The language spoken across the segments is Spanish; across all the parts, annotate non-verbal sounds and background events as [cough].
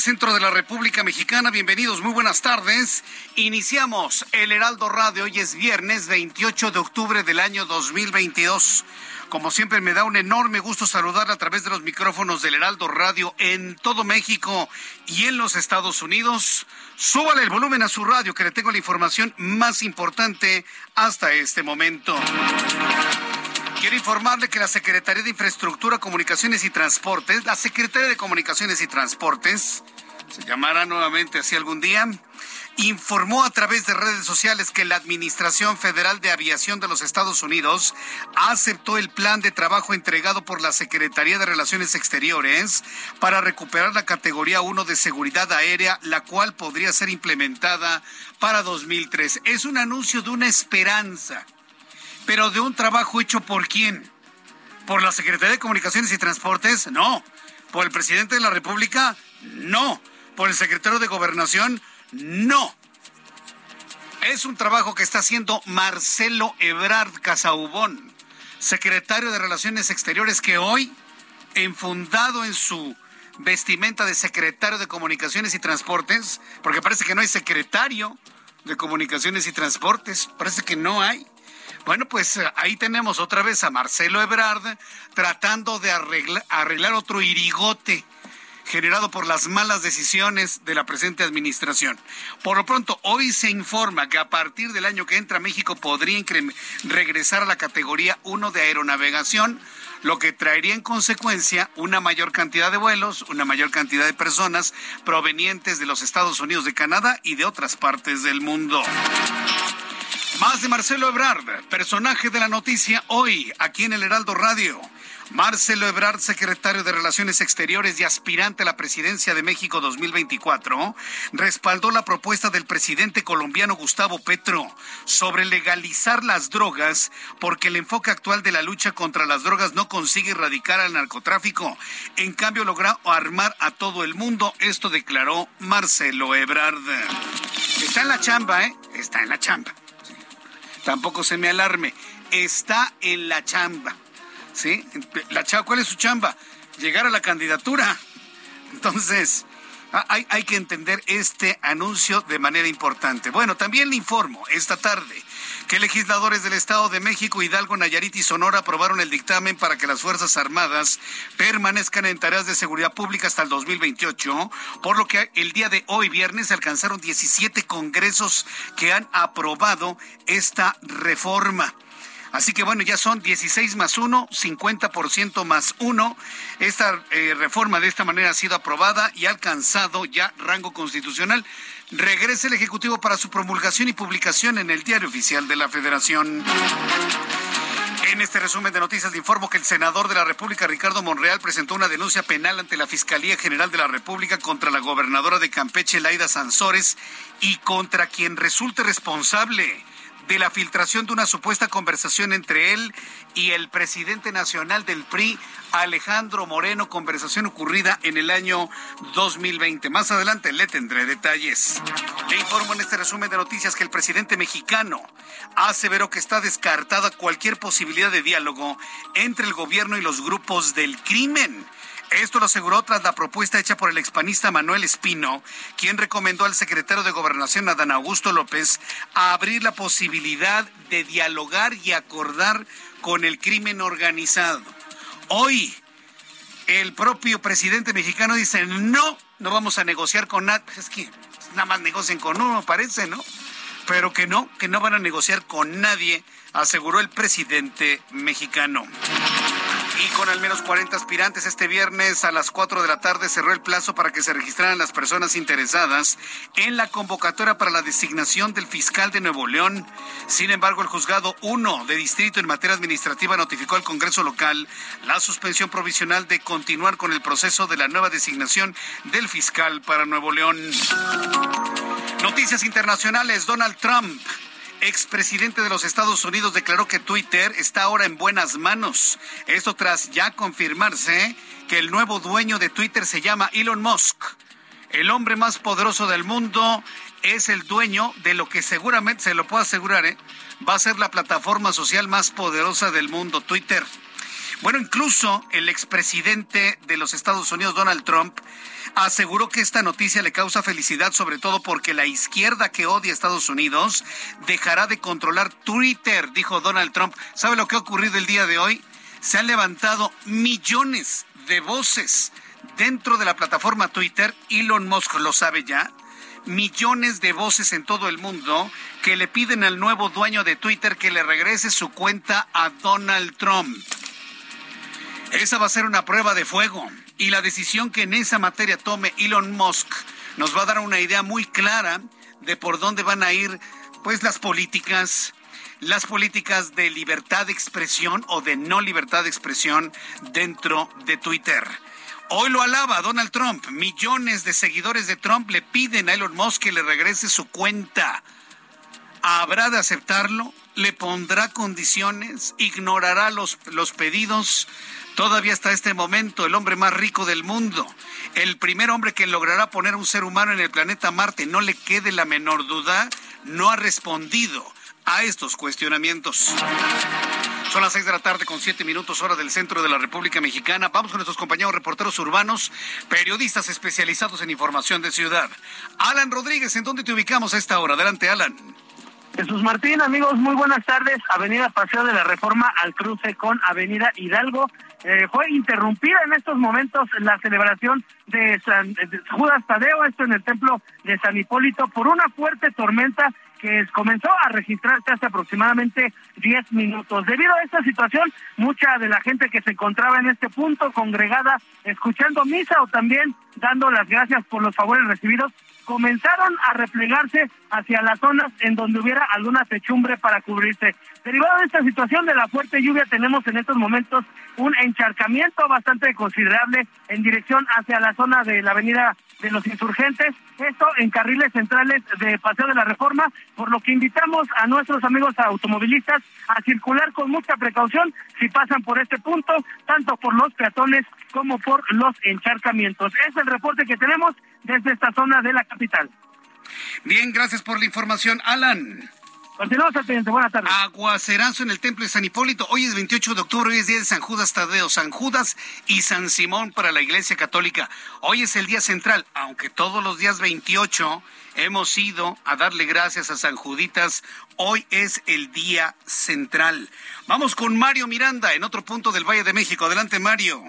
Centro de la República Mexicana. Bienvenidos, muy buenas tardes. Iniciamos el Heraldo Radio. Hoy es viernes 28 de octubre del año 2022. Como siempre, me da un enorme gusto saludar a través de los micrófonos del Heraldo Radio en todo México y en los Estados Unidos. Súbale el volumen a su radio, que le tengo la información más importante hasta este momento. Quiero informarle que la Secretaría de Infraestructura, Comunicaciones y Transportes, la Secretaría de Comunicaciones y Transportes, se llamará nuevamente así algún día, informó a través de redes sociales que la Administración Federal de Aviación de los Estados Unidos aceptó el plan de trabajo entregado por la Secretaría de Relaciones Exteriores para recuperar la categoría 1 de seguridad aérea, la cual podría ser implementada para 2003. Es un anuncio de una esperanza pero de un trabajo hecho por quién? ¿Por la Secretaría de Comunicaciones y Transportes? No. ¿Por el presidente de la República? No. ¿Por el secretario de Gobernación? No. Es un trabajo que está haciendo Marcelo Ebrard Casaubón, secretario de Relaciones Exteriores, que hoy, enfundado en su vestimenta de secretario de Comunicaciones y Transportes, porque parece que no hay secretario de Comunicaciones y Transportes, parece que no hay. Bueno, pues eh, ahí tenemos otra vez a Marcelo Ebrard tratando de arreglar, otro irigote generado por las malas decisiones de la presente administración. Por lo pronto, hoy se informa que a partir del año que entra México podría regresar a la categoría 1 de aeronavegación, lo que traería en consecuencia una mayor cantidad de vuelos, una mayor cantidad de personas provenientes de los Estados Unidos, de Canadá y de otras partes del mundo. Más de Marcelo Ebrard, personaje de la noticia hoy, aquí en el Heraldo Radio. Marcelo Ebrard, secretario de Relaciones Exteriores y aspirante a la presidencia de México 2024, respaldó la propuesta del presidente colombiano Gustavo Petro sobre legalizar las drogas porque el enfoque actual de la lucha contra las drogas no consigue erradicar al narcotráfico. En cambio, logra armar a todo el mundo. Esto declaró Marcelo Ebrard. Está en la chamba, ¿eh? Está en la chamba tampoco se me alarme, está en la chamba. ¿Sí? La chamba, ¿cuál es su chamba? Llegar a la candidatura. Entonces, hay, hay, que entender este anuncio de manera importante. Bueno, también le informo esta tarde que legisladores del Estado de México, Hidalgo, Nayarit y Sonora aprobaron el dictamen para que las Fuerzas Armadas permanezcan en tareas de seguridad pública hasta el 2028, por lo que el día de hoy, viernes, alcanzaron 17 congresos que han aprobado esta reforma. Así que bueno, ya son 16 más 1, 50% más 1. Esta eh, reforma de esta manera ha sido aprobada y ha alcanzado ya rango constitucional. Regresa el Ejecutivo para su promulgación y publicación en el Diario Oficial de la Federación. En este resumen de noticias le informo que el senador de la República, Ricardo Monreal, presentó una denuncia penal ante la Fiscalía General de la República contra la gobernadora de Campeche, Laida Sansores, y contra quien resulte responsable de la filtración de una supuesta conversación entre él y el presidente nacional del PRI, Alejandro Moreno, conversación ocurrida en el año 2020. Más adelante le tendré detalles. Le informo en este resumen de noticias que el presidente mexicano aseveró que está descartada cualquier posibilidad de diálogo entre el gobierno y los grupos del crimen esto lo aseguró tras la propuesta hecha por el expanista Manuel Espino, quien recomendó al secretario de Gobernación, Adán Augusto López, abrir la posibilidad de dialogar y acordar con el crimen organizado. Hoy, el propio presidente mexicano dice, no, no vamos a negociar con nadie. Es que nada más negocien con uno, parece, ¿no? Pero que no, que no van a negociar con nadie, aseguró el presidente mexicano. Y con al menos 40 aspirantes este viernes a las 4 de la tarde cerró el plazo para que se registraran las personas interesadas en la convocatoria para la designación del fiscal de Nuevo León. Sin embargo, el juzgado 1 de distrito en materia administrativa notificó al Congreso local la suspensión provisional de continuar con el proceso de la nueva designación del fiscal para Nuevo León. Noticias internacionales, Donald Trump expresidente de los Estados Unidos declaró que Twitter está ahora en buenas manos. Esto tras ya confirmarse que el nuevo dueño de Twitter se llama Elon Musk. El hombre más poderoso del mundo es el dueño de lo que seguramente, se lo puedo asegurar, ¿eh? va a ser la plataforma social más poderosa del mundo, Twitter. Bueno, incluso el expresidente de los Estados Unidos, Donald Trump, aseguró que esta noticia le causa felicidad, sobre todo porque la izquierda que odia a Estados Unidos dejará de controlar Twitter, dijo Donald Trump. ¿Sabe lo que ha ocurrido el día de hoy? Se han levantado millones de voces dentro de la plataforma Twitter. Elon Musk lo sabe ya millones de voces en todo el mundo que le piden al nuevo dueño de Twitter que le regrese su cuenta a Donald Trump. Esa va a ser una prueba de fuego y la decisión que en esa materia tome Elon Musk nos va a dar una idea muy clara de por dónde van a ir pues las políticas las políticas de libertad de expresión o de no libertad de expresión dentro de Twitter. Hoy lo alaba Donald Trump. Millones de seguidores de Trump le piden a Elon Musk que le regrese su cuenta. ¿Habrá de aceptarlo? ¿Le pondrá condiciones? ¿Ignorará los, los pedidos? Todavía hasta este momento, el hombre más rico del mundo, el primer hombre que logrará poner un ser humano en el planeta Marte, no le quede la menor duda, no ha respondido a estos cuestionamientos. Son las seis de la tarde con siete minutos hora del centro de la República Mexicana. Vamos con nuestros compañeros reporteros urbanos, periodistas especializados en información de ciudad. Alan Rodríguez, ¿en dónde te ubicamos a esta hora? Adelante, Alan. Jesús Martín, amigos, muy buenas tardes. Avenida Paseo de la Reforma al cruce con Avenida Hidalgo. Eh, fue interrumpida en estos momentos la celebración de, San, Judas Tadeo, esto en el templo de San Hipólito, por una fuerte tormenta que comenzó a registrarse hace aproximadamente 10 minutos. Debido a esta situación, mucha de la gente que se encontraba en este punto congregada escuchando misa o también dando las gracias por los favores recibidos, comenzaron a replegarse hacia las zonas en donde hubiera alguna techumbre para cubrirse. Derivado de esta situación de la fuerte lluvia, tenemos en estos momentos un encharcamiento bastante considerable en dirección hacia la zona de la avenida de los insurgentes, esto en carriles centrales de Paseo de la Reforma, por lo que invitamos a nuestros amigos automovilistas a circular con mucha precaución si pasan por este punto, tanto por los peatones como por los encharcamientos. Es el reporte que tenemos desde esta zona de la capital. Bien, gracias por la información, Alan. Continuamos Buenas tardes. Aguacerazo en el templo de San Hipólito. Hoy es 28 de octubre, hoy es día de San Judas Tadeo, San Judas y San Simón para la Iglesia Católica. Hoy es el día central, aunque todos los días 28 hemos ido a darle gracias a San Juditas. Hoy es el día central. Vamos con Mario Miranda en otro punto del Valle de México. Adelante, Mario.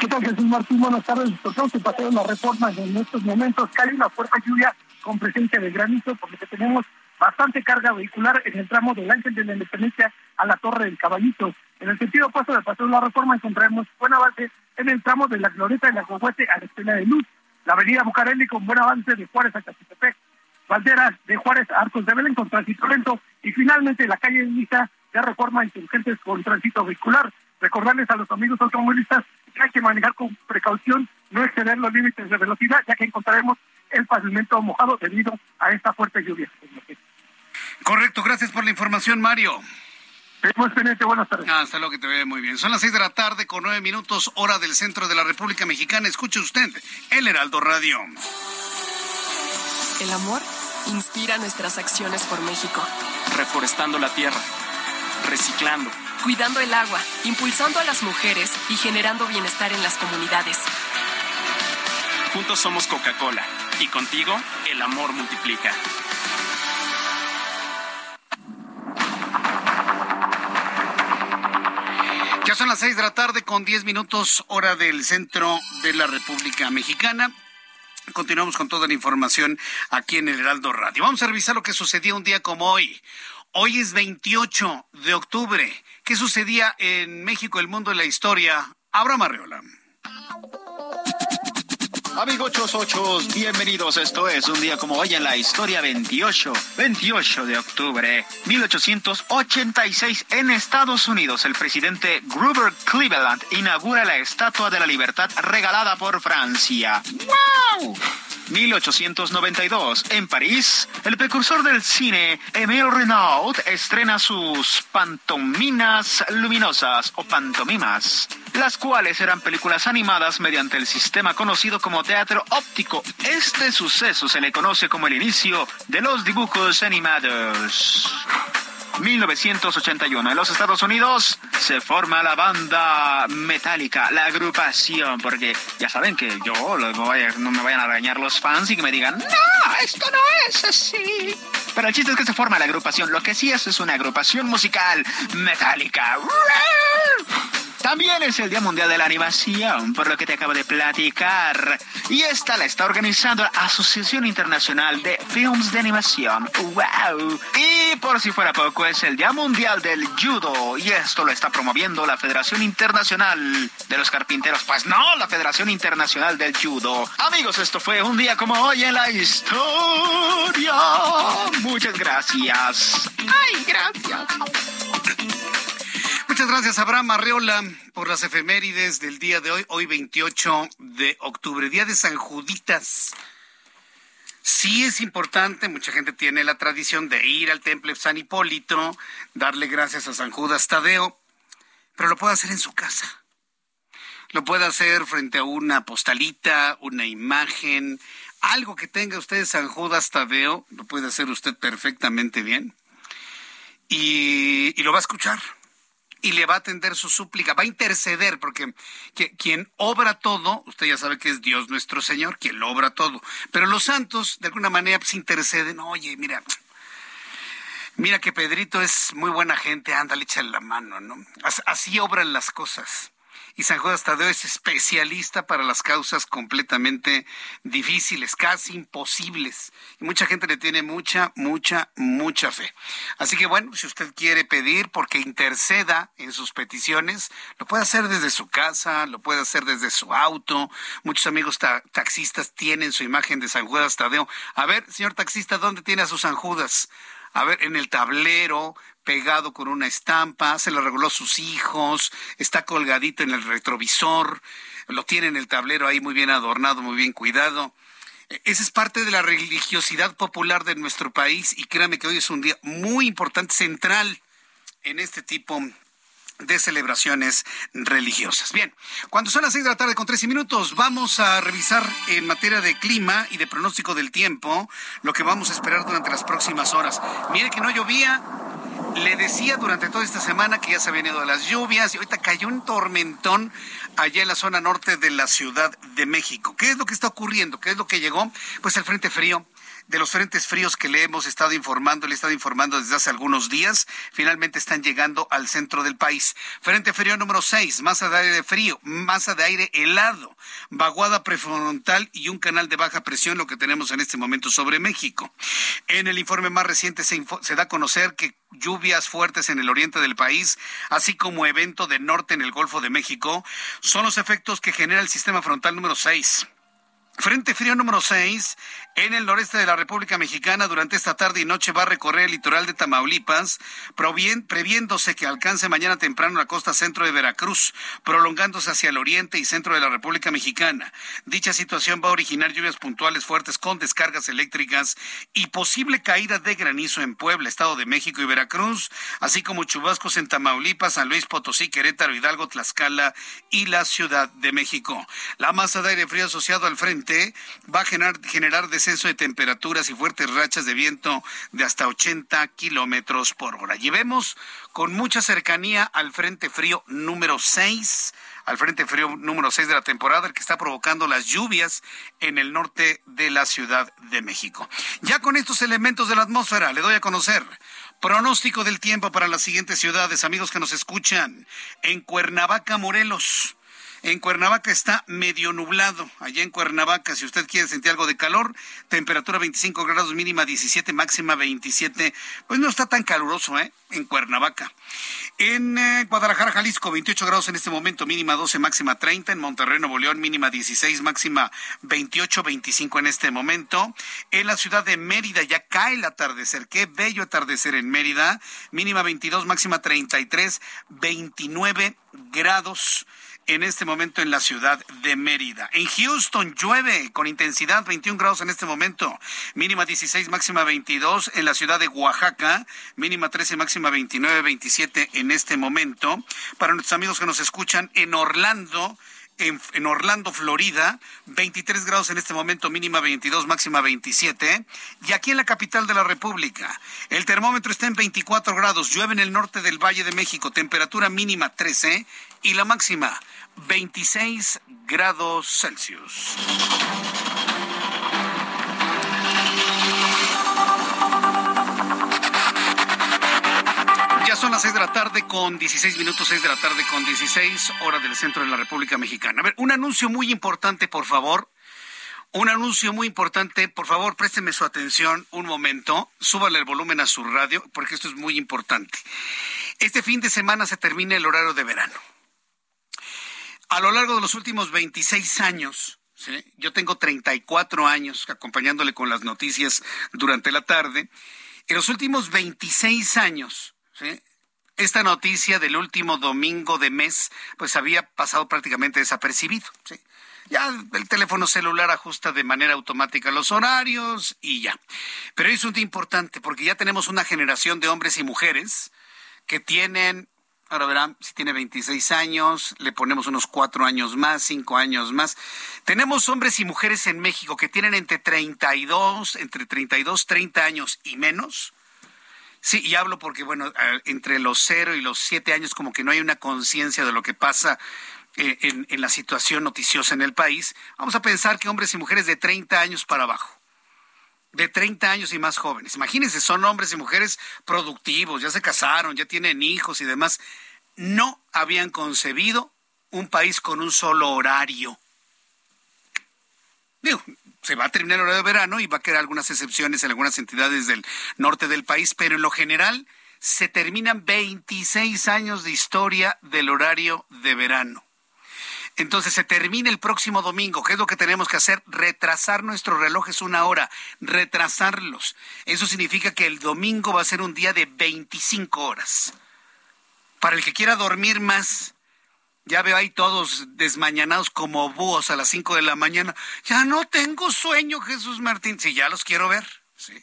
¿Qué tal, Jesús Martín? Buenas tardes. Nosotros que paseo la reforma en estos momentos. Cae una fuerte lluvia con presencia de granizo, porque tenemos bastante carga vehicular en el tramo del Ángel de la Independencia a la Torre del Caballito. En el sentido opuesto del Paseo de la Reforma encontraremos buen avance en el tramo de la Glorieta de la Cohuete a la Estela de Luz, la avenida Bucareli con buen avance de Juárez a Chapultepec, Valderas de Juárez a Arcos de Belén con tránsito lento y finalmente la calle Lisa de reforma inteligentes con tránsito vehicular. Recordarles a los amigos automovilistas que hay que manejar con precaución, no exceder los límites de velocidad, ya que encontraremos el pavimento mojado debido a esta fuerte lluvia. Correcto, gracias por la información, Mario. buenas tardes. Ah, hasta luego, que te ve muy bien. Son las seis de la tarde con nueve minutos, hora del centro de la República Mexicana. Escuche usted el Heraldo Radio. El amor inspira nuestras acciones por México. Reforestando la tierra, reciclando, cuidando el agua, impulsando a las mujeres y generando bienestar en las comunidades. Juntos somos Coca-Cola y contigo el amor multiplica. Ya son las seis de la tarde con diez minutos hora del centro de la República Mexicana. Continuamos con toda la información aquí en el Heraldo Radio. Vamos a revisar lo que sucedía un día como hoy. Hoy es 28 de octubre. ¿Qué sucedía en México, el mundo de la historia? Abraham Arreola. Amigos ochos, bienvenidos. Esto es un día como hoy en la historia 28, 28 de octubre, 1886 en Estados Unidos. El presidente Grover Cleveland inaugura la Estatua de la Libertad regalada por Francia. ¡Wow! 1892, en París, el precursor del cine, Emile Renaud, estrena sus pantominas luminosas o pantomimas, las cuales eran películas animadas mediante el sistema conocido como teatro óptico. Este suceso se le conoce como el inicio de los dibujos animados. 1981. En los Estados Unidos se forma la banda metálica, la agrupación, porque ya saben que yo no me vayan a arañar los fans y que me digan, no, esto no es así. Pero el chiste es que se forma la agrupación. Lo que sí es es una agrupación musical metálica. También es el Día Mundial de la Animación, por lo que te acabo de platicar. Y esta la está organizando la Asociación Internacional de Films de Animación. ¡Wow! Y por si fuera poco, es el Día Mundial del Judo. Y esto lo está promoviendo la Federación Internacional de los Carpinteros. Pues no, la Federación Internacional del Judo. Amigos, esto fue un día como hoy en la historia. Muchas gracias. ¡Ay, gracias! Muchas gracias, Abraham Arreola, por las efemérides del día de hoy, hoy 28 de octubre, día de San Juditas. Sí es importante, mucha gente tiene la tradición de ir al templo de San Hipólito, darle gracias a San Judas Tadeo, pero lo puede hacer en su casa. Lo puede hacer frente a una postalita, una imagen, algo que tenga usted San Judas Tadeo, lo puede hacer usted perfectamente bien. Y, y lo va a escuchar y le va a atender su súplica, va a interceder, porque quien obra todo, usted ya sabe que es Dios nuestro Señor, quien obra todo. Pero los santos, de alguna manera, pues interceden, oye, mira, mira que Pedrito es muy buena gente, ándale, échale la mano, ¿no? Así obran las cosas y San Judas Tadeo es especialista para las causas completamente difíciles, casi imposibles. Y mucha gente le tiene mucha, mucha, mucha fe. Así que bueno, si usted quiere pedir porque interceda en sus peticiones, lo puede hacer desde su casa, lo puede hacer desde su auto. Muchos amigos taxistas tienen su imagen de San Judas Tadeo. A ver, señor taxista, ¿dónde tiene a su San Judas? a ver, en el tablero, pegado con una estampa, se lo reguló sus hijos, está colgadito en el retrovisor, lo tiene en el tablero ahí muy bien adornado, muy bien cuidado. E, esa es parte de la religiosidad popular de nuestro país y créame que hoy es un día muy importante, central en este tipo de celebraciones religiosas. Bien, cuando son las seis de la tarde con 13 minutos, vamos a revisar en materia de clima y de pronóstico del tiempo lo que vamos a esperar durante las próximas horas. Mire que no llovía, le decía durante toda esta semana que ya se habían ido las lluvias y ahorita cayó un tormentón allá en la zona norte de la Ciudad de México. ¿Qué es lo que está ocurriendo? ¿Qué es lo que llegó? Pues el frente frío de los frentes fríos que le hemos estado informando, le he estado informando desde hace algunos días, finalmente están llegando al centro del país. Frente frío número 6, masa de aire frío, masa de aire helado, vaguada prefrontal y un canal de baja presión, lo que tenemos en este momento sobre México. En el informe más reciente se, se da a conocer que lluvias fuertes en el oriente del país, así como evento de norte en el Golfo de México, son los efectos que genera el sistema frontal número 6 Frente frío número 6 en el noreste de la República Mexicana durante esta tarde y noche va a recorrer el litoral de Tamaulipas, previéndose que alcance mañana temprano la costa centro de Veracruz, prolongándose hacia el oriente y centro de la República Mexicana. Dicha situación va a originar lluvias puntuales fuertes con descargas eléctricas y posible caída de granizo en Puebla, Estado de México y Veracruz, así como chubascos en Tamaulipas, San Luis Potosí, Querétaro, Hidalgo, Tlaxcala y la Ciudad de México. La masa de aire frío asociado al frente va a generar, generar de temperaturas y fuertes rachas de viento de hasta 80 kilómetros por hora. Llevemos con mucha cercanía al Frente Frío número 6 al Frente Frío número 6 de la temporada, el que está provocando las lluvias en el norte de la Ciudad de México. Ya con estos elementos de la atmósfera, le doy a conocer pronóstico del tiempo para las siguientes ciudades, amigos que nos escuchan. En Cuernavaca, Morelos. En Cuernavaca está medio nublado. Allá en Cuernavaca, si usted quiere sentir algo de calor, temperatura 25 grados, mínima 17, máxima 27. Pues no está tan caluroso, ¿eh? En Cuernavaca. En eh, Guadalajara, Jalisco, 28 grados en este momento, mínima 12, máxima 30. En Monterrey, Nuevo León, mínima 16, máxima 28, 25 en este momento. En la ciudad de Mérida ya cae el atardecer. Qué bello atardecer en Mérida. Mínima 22, máxima 33, 29 grados en este momento en la ciudad de Mérida. En Houston llueve con intensidad 21 grados en este momento, mínima 16, máxima 22. En la ciudad de Oaxaca, mínima 13, máxima 29, 27 en este momento. Para nuestros amigos que nos escuchan en Orlando, en, en, Orlando, Florida, 23 grados en este momento, mínima 22, máxima 27. Y aquí en la capital de la República, el termómetro está en 24 grados, llueve en el norte del Valle de México, temperatura mínima 13 y la máxima 26 grados Celsius. Ya son las 6 de la tarde con 16 minutos, 6 de la tarde con 16 hora del centro de la República Mexicana. A ver, un anuncio muy importante, por favor. Un anuncio muy importante, por favor, présteme su atención un momento, súbale el volumen a su radio, porque esto es muy importante. Este fin de semana se termina el horario de verano a lo largo de los últimos 26 años, yo tengo 34 años acompañándole con las noticias durante la tarde, en los últimos 26 años, esta noticia del último domingo de mes, pues había pasado prácticamente desapercibido. Ya el teléfono celular ajusta de manera automática los horarios y ya. Pero es un día importante porque ya tenemos una generación de hombres y mujeres que tienen Ahora verán, si tiene 26 años, le ponemos unos cuatro años más, cinco años más. Tenemos hombres y mujeres en México que tienen entre 32, entre 32, 30 años y menos. Sí, y hablo porque, bueno, entre los cero y los siete años como que no hay una conciencia de lo que pasa eh, en, en la situación noticiosa en el país. Vamos a pensar que hombres y mujeres de 30 años para abajo de 30 años y más jóvenes. Imagínense, son hombres y mujeres productivos, ya se casaron, ya tienen hijos y demás. No habían concebido un país con un solo horario. Digo, se va a terminar el horario de verano y va a quedar algunas excepciones en algunas entidades del norte del país, pero en lo general se terminan 26 años de historia del horario de verano. Entonces se termina el próximo domingo. ¿Qué es lo que tenemos que hacer? Retrasar nuestros relojes una hora, retrasarlos. Eso significa que el domingo va a ser un día de 25 horas. Para el que quiera dormir más, ya veo ahí todos desmañanados como búhos a las 5 de la mañana. Ya no tengo sueño, Jesús Martín. Sí, ya los quiero ver. Sí.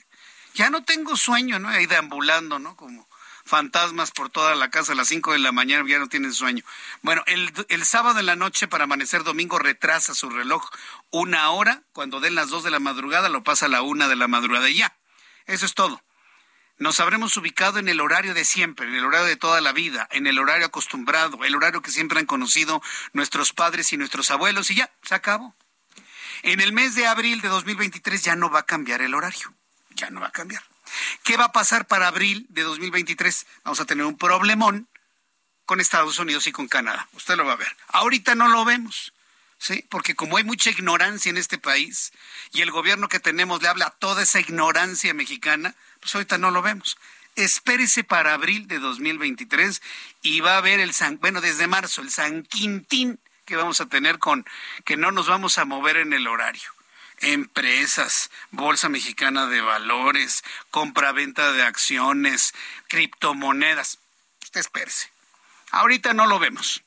Ya no tengo sueño, ¿no? Ahí deambulando, ¿no? Como fantasmas por toda la casa a las 5 de la mañana, ya no tienen sueño. Bueno, el, el sábado en la noche para amanecer domingo retrasa su reloj una hora, cuando den las 2 de la madrugada lo pasa a la 1 de la madrugada y ya. Eso es todo. Nos habremos ubicado en el horario de siempre, en el horario de toda la vida, en el horario acostumbrado, el horario que siempre han conocido nuestros padres y nuestros abuelos y ya, se acabó. En el mes de abril de 2023 ya no va a cambiar el horario, ya no va a cambiar. ¿Qué va a pasar para abril de 2023? Vamos a tener un problemón con Estados Unidos y con Canadá. Usted lo va a ver. Ahorita no lo vemos. ¿Sí? Porque como hay mucha ignorancia en este país y el gobierno que tenemos le habla a toda esa ignorancia mexicana, pues ahorita no lo vemos. Espérese para abril de 2023 y va a haber el San, bueno, desde marzo, el San Quintín que vamos a tener con que no nos vamos a mover en el horario. Empresas, Bolsa Mexicana de Valores, compra-venta de acciones, criptomonedas. Usted espérese. Ahorita no lo vemos.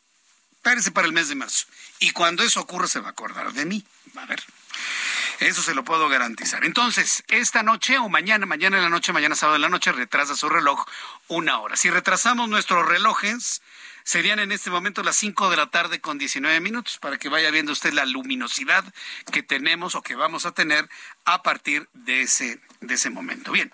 Espérese para el mes de marzo. Y cuando eso ocurra se va a acordar de mí. Va a ver. Eso se lo puedo garantizar. Entonces, esta noche o mañana, mañana en la noche, mañana sábado en la noche, retrasa su reloj una hora. Si retrasamos nuestros relojes, Serían en este momento las 5 de la tarde con 19 minutos para que vaya viendo usted la luminosidad que tenemos o que vamos a tener a partir de ese, de ese momento. Bien,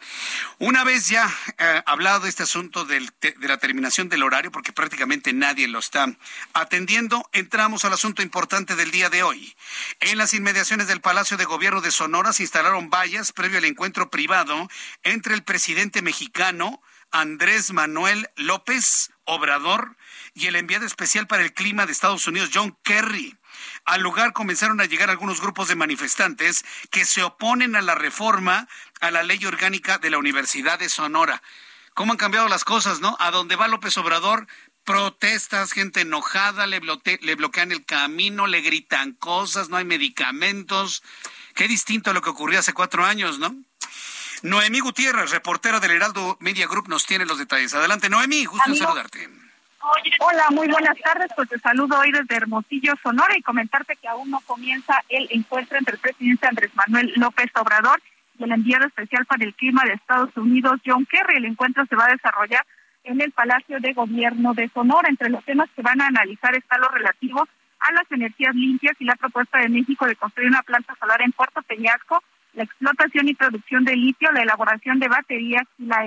una vez ya eh, hablado de este asunto de la terminación del horario, porque prácticamente nadie lo está atendiendo, entramos al asunto importante del día de hoy. En las inmediaciones del Palacio de Gobierno de Sonora se instalaron vallas previo al encuentro privado entre el presidente mexicano Andrés Manuel López Obrador y el enviado especial para el clima de Estados Unidos, John Kerry. Al lugar comenzaron a llegar algunos grupos de manifestantes que se oponen a la reforma a la ley orgánica de la Universidad de Sonora. ¿Cómo han cambiado las cosas, no? A donde va López Obrador, protestas, gente enojada, le, le bloquean el camino, le gritan cosas, no hay medicamentos. Qué distinto a lo que ocurrió hace cuatro años, ¿no? Noemí Gutiérrez, reportera del Heraldo Media Group, nos tiene los detalles. Adelante, Noemí, gusto en saludarte. Hola, muy buenas tardes. Pues te saludo hoy desde Hermosillo, Sonora, y comentarte que aún no comienza el encuentro entre el presidente Andrés Manuel López Obrador y el enviado especial para el clima de Estados Unidos, John Kerry. El encuentro se va a desarrollar en el Palacio de Gobierno de Sonora. Entre los temas que van a analizar está lo relativo a las energías limpias y la propuesta de México de construir una planta solar en Puerto Peñasco la explotación y producción de litio, la elaboración de baterías y la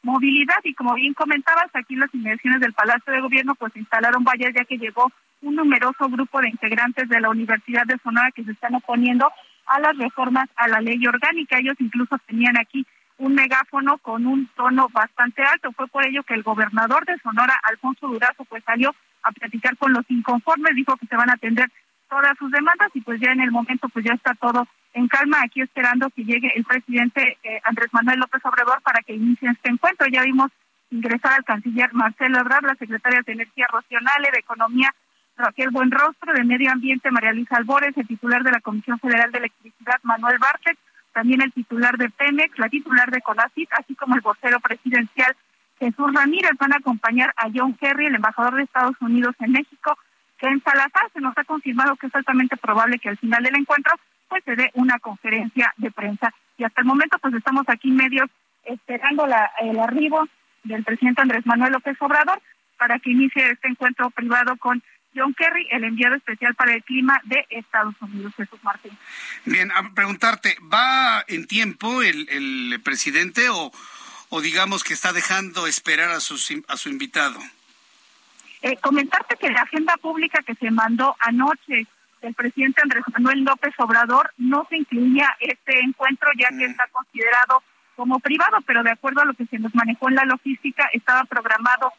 electromovilidad. Y como bien comentabas, aquí en las inmediaciones del Palacio de Gobierno pues instalaron vallas ya que llegó un numeroso grupo de integrantes de la Universidad de Sonora que se están oponiendo a las reformas a la ley orgánica. Ellos incluso tenían aquí un megáfono con un tono bastante alto. Fue por ello que el gobernador de Sonora, Alfonso Durazo, pues salió a platicar con los inconformes, dijo que se van a atender todas sus demandas y pues ya en el momento pues ya está todo en calma aquí esperando que llegue el presidente eh, Andrés Manuel López Obrador para que inicie este encuentro. Ya vimos ingresar al canciller Marcelo Ebrard, la secretaria de Energía Racional, de Economía Raquel Buenrostro, de Medio Ambiente María Luisa Albores, el titular de la Comisión Federal de Electricidad Manuel Bartlett, también el titular de Pemex, la titular de CONACIT, así como el vocero presidencial Jesús Ramírez. Van a acompañar a John Kerry, el embajador de Estados Unidos en México, que en Salazar se nos ha confirmado que es altamente probable que al final del encuentro pues se dé una conferencia de prensa. Y hasta el momento pues estamos aquí medios esperando la, el arribo del presidente Andrés Manuel López Obrador para que inicie este encuentro privado con John Kerry, el enviado especial para el clima de Estados Unidos, Jesús Martín. Bien, a preguntarte, ¿va en tiempo el, presidente o, o digamos que está dejando esperar a, sus, a su invitado? Eh, comentarte que la agenda pública que se mandó anoche del presidente Andrés Manuel López Obrador no se incluía este encuentro ya que mm. está considerado como privado, pero de acuerdo a lo que se nos manejó en la logística, estaba programado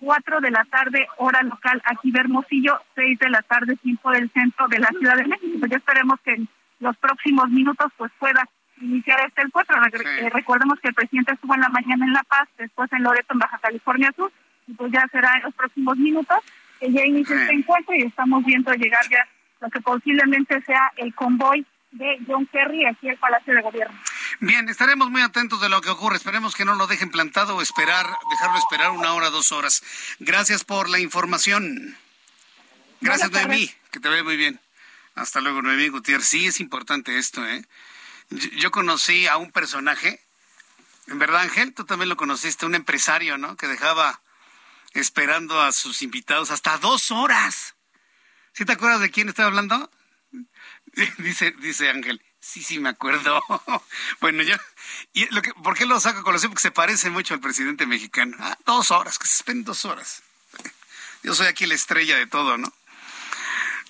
cuatro de la tarde hora local aquí de Hermosillo, seis de la tarde tiempo del centro de la Ciudad de México. Pues ya esperemos que en los próximos minutos pues pueda iniciar este encuentro. Eh, recordemos que el presidente estuvo en la mañana en La Paz, después en Loreto, en Baja California Sur, y pues ya será en los próximos minutos que ya inicie este encuentro y estamos viendo llegar ya lo que posiblemente sea el convoy de John Kerry aquí al Palacio de Gobierno. Bien, estaremos muy atentos de lo que ocurre. Esperemos que no lo dejen plantado o esperar, dejarlo esperar una hora, dos horas. Gracias por la información. Gracias, Noemí. Que te vea muy bien. Hasta luego, Noemí Gutiérrez. Sí, es importante esto, ¿eh? Yo conocí a un personaje, en verdad, Ángel, tú también lo conociste, un empresario, ¿no? Que dejaba esperando a sus invitados hasta dos horas. ¿Sí te acuerdas de quién estaba hablando? [laughs] Dice, dice Ángel. Sí, sí, me acuerdo. [laughs] bueno, yo. Y lo que, ¿Por qué lo saco colación? Porque se parece mucho al presidente mexicano. Ah, dos horas, que se esperen dos horas. [laughs] Yo soy aquí la estrella de todo, ¿no?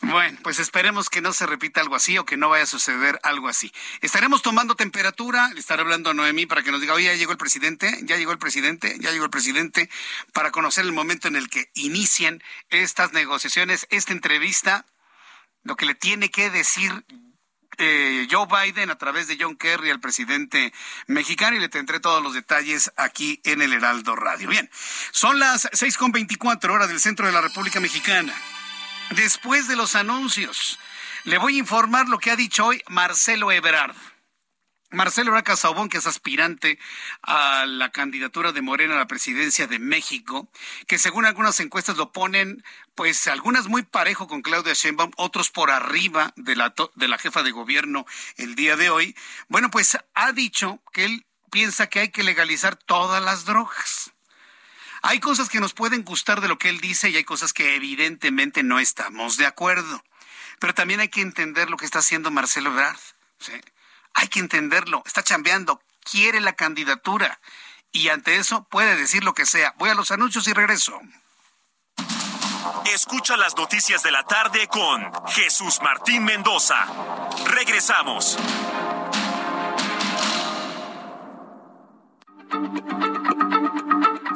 Bueno, pues esperemos que no se repita algo así o que no vaya a suceder algo así. Estaremos tomando temperatura, le estaré hablando a Noemí para que nos diga, oye, ya llegó el presidente, ya llegó el presidente, ya llegó el presidente, para conocer el momento en el que inician estas negociaciones, esta entrevista, lo que le tiene que decir eh, Joe Biden a través de John Kerry al presidente mexicano y le tendré todos los detalles aquí en el Heraldo Radio. Bien, son las 6.24 horas del centro de la República Mexicana. Después de los anuncios Le voy a informar lo que ha dicho hoy Marcelo Ebrard. Marcelo Ebrard Casaubón, que es aspirante a la candidatura de Morena a la presidencia de México, que según algunas encuestas lo ponen, pues algunas muy parejo con Claudia Sheinbaum, otros por arriba de la, de la jefa de gobierno el día de hoy. Bueno, pues ha dicho que él piensa que hay que legalizar todas las drogas. Hay cosas que nos pueden gustar de lo que él dice y hay cosas que evidentemente no estamos de acuerdo. Pero también hay que entender lo que está haciendo Marcelo Ebrard. Hay que entenderlo. Está chambeando. Quiere la candidatura. Y ante eso puede decir lo que sea. Voy a los anuncios y regreso. Escucha las noticias de la tarde con Jesús Martín Mendoza. Regresamos.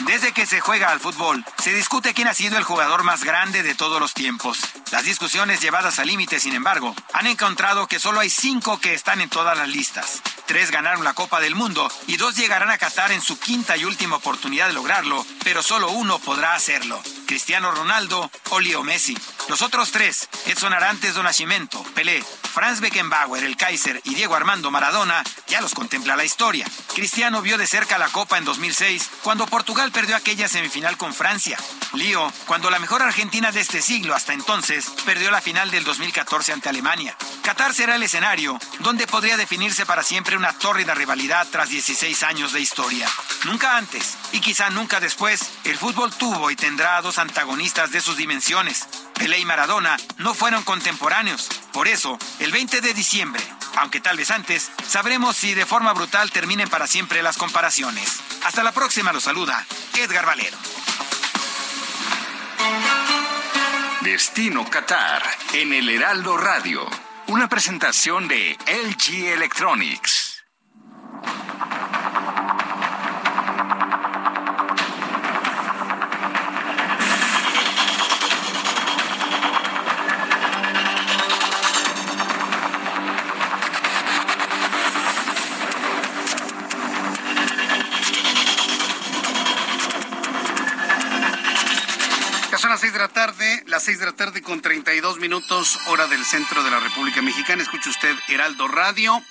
Desde que se juega al fútbol, se discute quién ha sido el jugador más grande de todos los tiempos. Las discusiones llevadas al límite, sin embargo, han encontrado que solo hay cinco que están en todas las listas. Tres ganaron la Copa del Mundo y dos llegarán a Qatar en su quinta y última oportunidad de lograrlo, pero solo uno podrá hacerlo. Cristiano Ronaldo o Leo Messi. Los otros tres, Edson Arantes do Nascimento, Pelé, Franz Beckenbauer, el Kaiser y Diego Armando Maradona, ya los contempla la historia. Cristiano vio de cerca la Copa en 2006, cuando Portugal perdió aquella semifinal con Francia. Lío, cuando la mejor Argentina de este siglo hasta entonces perdió la final del 2014 ante Alemania. Qatar será el escenario donde podría definirse para siempre una tórrida rivalidad tras 16 años de historia. Nunca antes, y quizá nunca después, el fútbol tuvo y tendrá dos antagonistas de sus dimensiones. Pelé y Maradona no fueron contemporáneos. Por eso, el 20 de diciembre, aunque tal vez antes, sabremos si de forma brutal terminen para siempre las comparaciones. Hasta la próxima, lo saluda Edgar Valero. Destino Qatar en el Heraldo Radio. Una presentación de LG Electronics. Tarde, las seis de la tarde con 32 minutos, hora del centro de la República Mexicana. Escucha usted Heraldo Radio.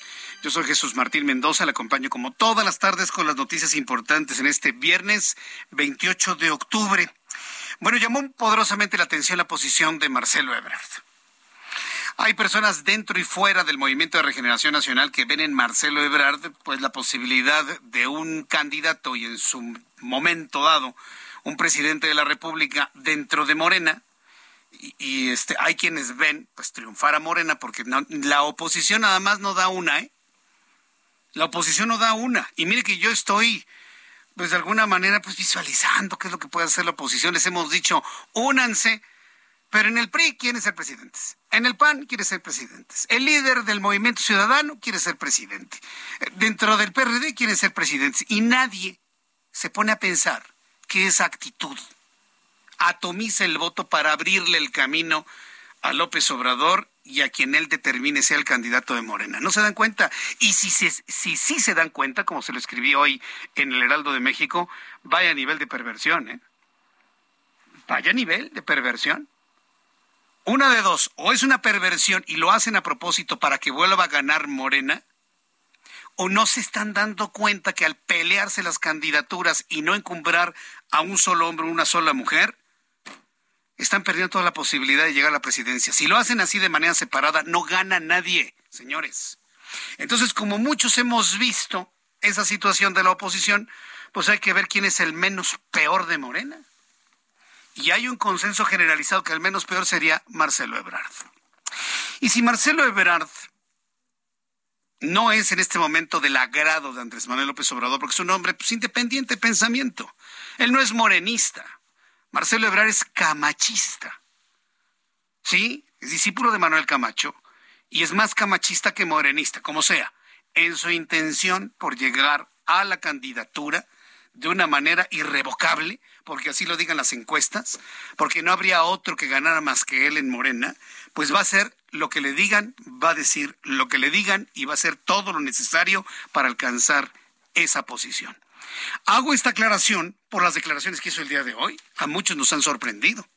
Yo soy Jesús Martín Mendoza, le acompaño como todas las tardes con las noticias importantes en este viernes 28 de octubre. Bueno, llamó poderosamente la atención la posición de Marcelo Ebrard. Hay personas dentro y fuera del Movimiento de Regeneración Nacional que ven en Marcelo Ebrard pues la posibilidad de un candidato y en su momento dado un presidente de la República dentro de Morena. Y, este, hay quienes ven pues triunfar a Morena porque la oposición nada más no da una, ¿eh? La oposición no da una. Y mire que yo estoy, pues de alguna manera, pues visualizando qué es lo que puede hacer la oposición. Les hemos dicho, únanse. Pero en el PRI quieren ser presidentes. En el PAN quiere ser presidentes. El líder del movimiento ciudadano quiere ser presidente. Dentro del PRD quieren ser presidentes. Y nadie se pone a pensar que esa actitud atomiza el voto para abrirle el camino a López Obrador y a quien él determine sea el candidato de Morena. ¿No se dan cuenta? Y si, si, si sí se dan cuenta, como se lo escribí hoy en el Heraldo de México, vaya a nivel de perversión, ¿eh? Vaya a nivel de perversión. Una de dos, o es una perversión y lo hacen a propósito para que vuelva a ganar Morena, o no se están dando cuenta que al pelearse las candidaturas y no encumbrar a un solo hombre o una sola mujer, están perdiendo toda la posibilidad de llegar a la presidencia. Si lo hacen así de manera separada, no gana nadie, señores. Entonces, como muchos hemos visto esa situación de la oposición, pues hay que ver quién es el menos peor de Morena. Y hay un consenso generalizado que el menos peor sería Marcelo Ebrard. Y si Marcelo Ebrard no es en este momento del agrado de Andrés Manuel López Obrador, porque es un hombre pues, independiente de pensamiento. Él no es morenista. Marcelo Ebrard es camachista. ¿Sí? Es discípulo de Manuel Camacho y es más camachista que morenista, como sea, en su intención por llegar a la candidatura de una manera irrevocable, porque así lo digan las encuestas, porque no habría otro que ganara más que él en Morena, pues va a ser lo que le digan, va a decir lo que le digan y va a hacer todo lo necesario para alcanzar esa posición. Hago esta aclaración por las declaraciones que hizo el día de hoy. A muchos nos han sorprendido.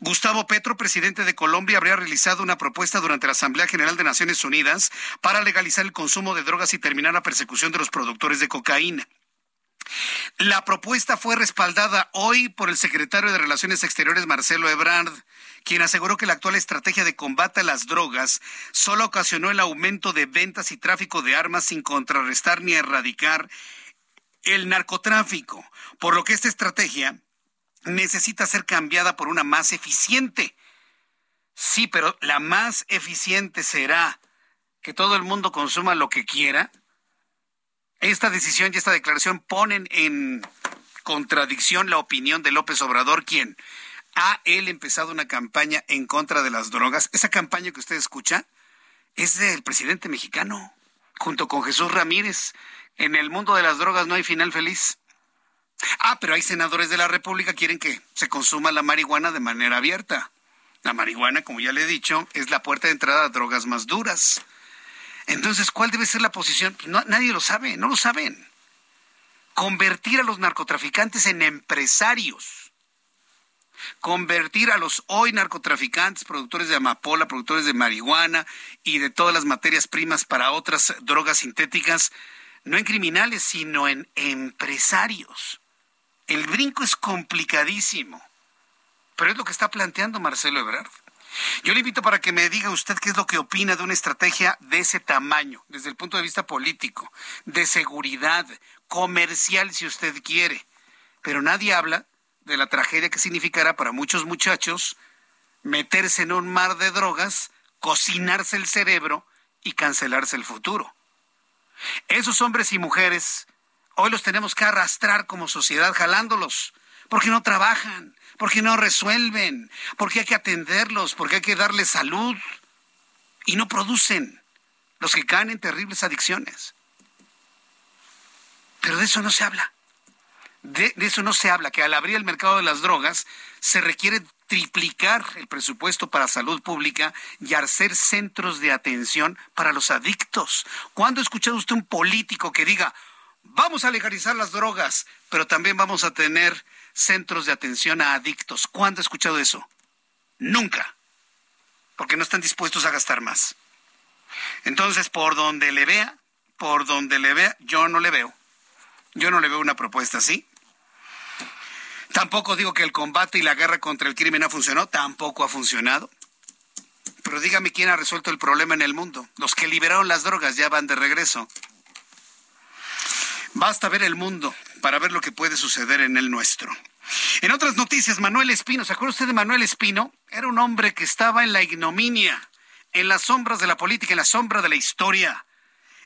Gustavo Petro, presidente de Colombia, habría realizado una propuesta durante la Asamblea General de Naciones Unidas para legalizar el consumo de drogas y terminar la persecución de los productores de cocaína. La propuesta fue respaldada hoy por el secretario de Relaciones Exteriores, Marcelo Ebrard, quien aseguró que la actual estrategia de combate a las drogas solo ocasionó el aumento de ventas y tráfico de armas sin contrarrestar ni erradicar el narcotráfico, por lo que esta estrategia necesita ser cambiada por una más eficiente. Sí, pero la más eficiente será que todo el mundo consuma lo que quiera esta decisión y esta declaración ponen en contradicción la opinión de López Obrador, quien ha él empezado una campaña en contra de las drogas. Esa campaña que usted escucha es del presidente mexicano, junto con Jesús Ramírez. En el mundo de las drogas no hay final feliz. Ah, pero hay senadores de la República que quieren que se consuma la marihuana de manera abierta. La marihuana, como ya le he dicho, es la puerta de entrada a drogas más duras. Entonces, ¿cuál debe ser la posición? nadie lo sabe, no lo saben. Convertir a los narcotraficantes en empresarios. Convertir a los hoy narcotraficantes, productores de amapola, productores de marihuana y de todas las materias primas para otras drogas sintéticas, no en criminales, sino en empresarios. El brinco es complicadísimo, pero es lo que está planteando Marcelo Ebrard. Yo le invito para que me diga usted qué es lo que opina de una estrategia de ese tamaño, desde el punto de vista político, de seguridad, comercial, si usted quiere. Pero nadie habla de la tragedia que significará para muchos muchachos meterse en un mar de drogas, cocinarse el cerebro y cancelarse el futuro. Esos hombres y mujeres hoy los tenemos que arrastrar como sociedad jalándolos, porque no trabajan, porque no resuelven, porque hay que atenderlos, porque hay que darles salud y no producen los que caen en terribles adicciones. Pero de eso no se habla. De, eso no se habla, que al abrir el mercado de las drogas se requiere triplicar el presupuesto para salud pública y hacer centros de atención para los adictos. ¿Cuándo ha escuchado usted un político que diga, vamos a legalizar las drogas, pero también vamos a tener centros de atención a adictos. ¿Cuándo ha escuchado eso? Nunca. Porque no están dispuestos a gastar más. Entonces, por donde le vea, por donde le vea, yo no le veo. Yo no le veo una propuesta así. Tampoco digo que el combate y la guerra contra el crimen ha funcionado, tampoco ha funcionado. Pero dígame quién ha resuelto el problema en el mundo. Los que liberaron las drogas ya van de regreso. Basta ver el mundo para ver lo que puede suceder en el nuestro. En otras noticias, Manuel Espino, ¿se acuerda usted de Manuel Espino? Era un hombre que estaba en la ignominia, en las sombras de la política, en la sombra de la historia.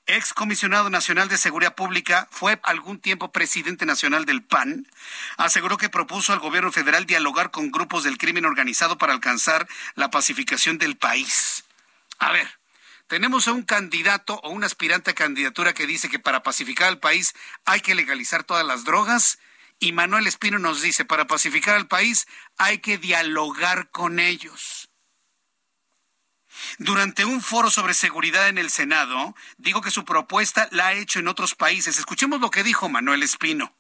Ex comisionado nacional de seguridad pública, fue algún tiempo presidente nacional del PAN, aseguró que propuso al gobierno federal dialogar con grupos del crimen organizado para alcanzar la pacificación del país. A ver, tenemos a un candidato o un aspirante a candidatura que dice que para pacificar al país hay que legalizar todas las drogas y Manuel Espino nos dice, para pacificar al país hay que dialogar con ellos. Durante un foro sobre seguridad en el Senado, digo que su propuesta la ha hecho en otros países. Escuchemos lo que dijo Manuel Espino.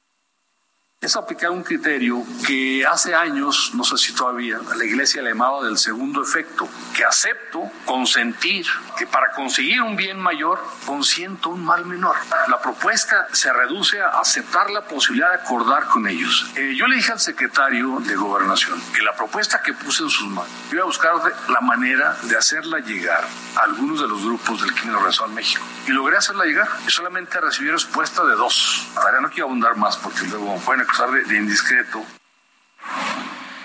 Es aplicar un criterio que hace años, no sé si todavía, la iglesia le llamaba del segundo efecto, que acepto consentir que para conseguir un bien mayor consiento un mal menor. La propuesta se reduce a aceptar la posibilidad de acordar con ellos. Eh, yo le dije al secretario de gobernación que la propuesta que puse en sus manos, iba a buscar la manera de hacerla llegar a algunos de los grupos del crimen organizado en México. Y logré hacerla llegar y solamente recibí respuesta de dos. Ahora no quiero abundar más porque luego pueden acusar de, indiscreto.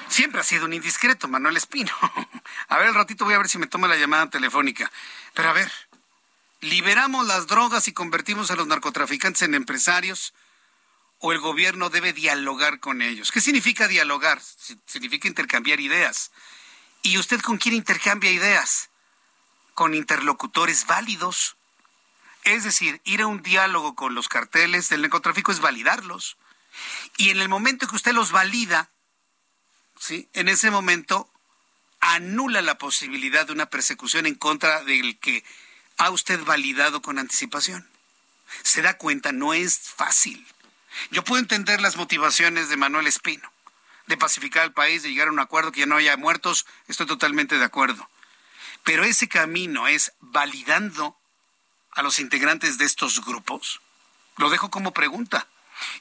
Siempre ha sido un indiscreto, Manuel Espino. [laughs] A ver, el ratito voy a ver si me toma la llamada telefónica. Pero a ver, ¿liberamos las drogas y convertimos a los narcotraficantes en empresarios? ¿O el gobierno debe dialogar con ellos? ¿Qué significa dialogar? Significa intercambiar ideas. ¿Y usted con quién intercambia ideas? Con interlocutores válidos. Es decir, ir a un diálogo con los carteles del narcotráfico es validarlos. Y en el momento que usted los valida, ¿sí? en ese momento anula la posibilidad de una persecución en contra del que ha usted validado con anticipación. Se da cuenta, no es fácil. Yo puedo entender las motivaciones de Manuel Espino, de pacificar al país, de llegar a un acuerdo que ya no haya muertos, estoy totalmente de acuerdo. Pero ese camino es validando a los integrantes de estos grupos. Lo dejo como pregunta.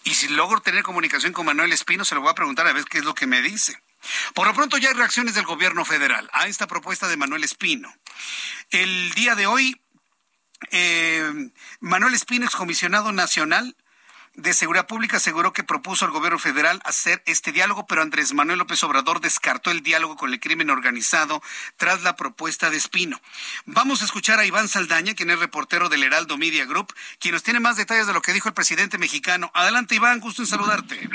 Y si logro tener comunicación con Manuel Espino, se lo voy a preguntar a ver qué es lo que me dice. Por lo pronto ya hay reacciones del gobierno federal a esta propuesta de Manuel Espino. El día de hoy, eh, Manuel Espino, excomisionado nacional, de Seguridad Pública aseguró que propuso al gobierno federal hacer este diálogo, pero Andrés Manuel López Obrador descartó el diálogo con el crimen organizado tras la propuesta de Espino. Vamos a escuchar a Iván Saldaña, quien es reportero del Heraldo Media Group, quien nos tiene más detalles de lo que dijo el presidente mexicano. Adelante, Iván, gusto en saludarte.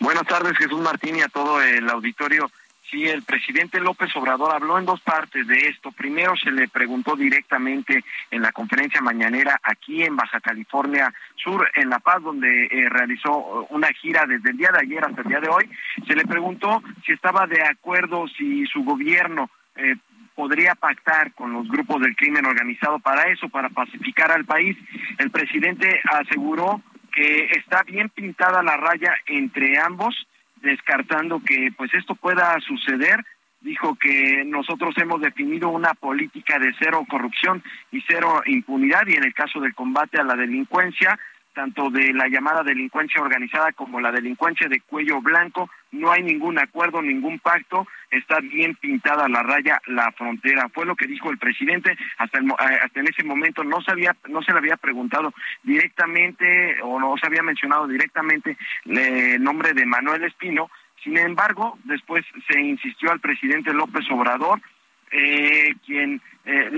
Buenas tardes, Jesús Martín y a todo el auditorio. Sí, el presidente López Obrador habló en dos partes de esto. Primero se le preguntó directamente en la conferencia mañanera aquí en Baja California Sur, en La Paz, donde eh, realizó una gira desde el día de ayer hasta el día de hoy. Se le preguntó si estaba de acuerdo, si su gobierno eh, podría pactar con los grupos del crimen organizado para eso, para pacificar al país. El presidente aseguró que está bien pintada la raya entre ambos descartando que pues esto pueda suceder. Dijo que nosotros hemos definido una política de cero corrupción y cero impunidad y en el caso del combate a la delincuencia tanto de la llamada delincuencia organizada como la delincuencia de cuello blanco, no hay ningún acuerdo, ningún pacto, está bien pintada la raya, la frontera. Fue lo que dijo el presidente, hasta, eh, hasta en ese momento no se, había, no se le había preguntado directamente o no se había mencionado directamente el nombre de Manuel Espino, sin embargo, después se insistió al presidente López Obrador, eh, quien eh,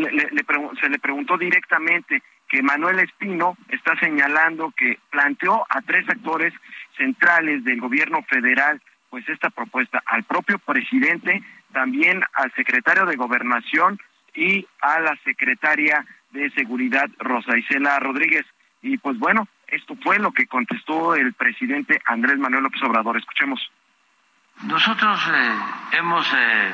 se le preguntó directamente que Manuel Espino está señalando que planteó a tres actores centrales del gobierno federal pues esta propuesta al propio presidente, también al secretario de Gobernación y a la secretaria de Seguridad Rosa Isela Rodríguez. Y pues bueno, esto fue lo que contestó el presidente Andrés Manuel López Obrador. Escuchemos. Nosotros eh, hemos eh,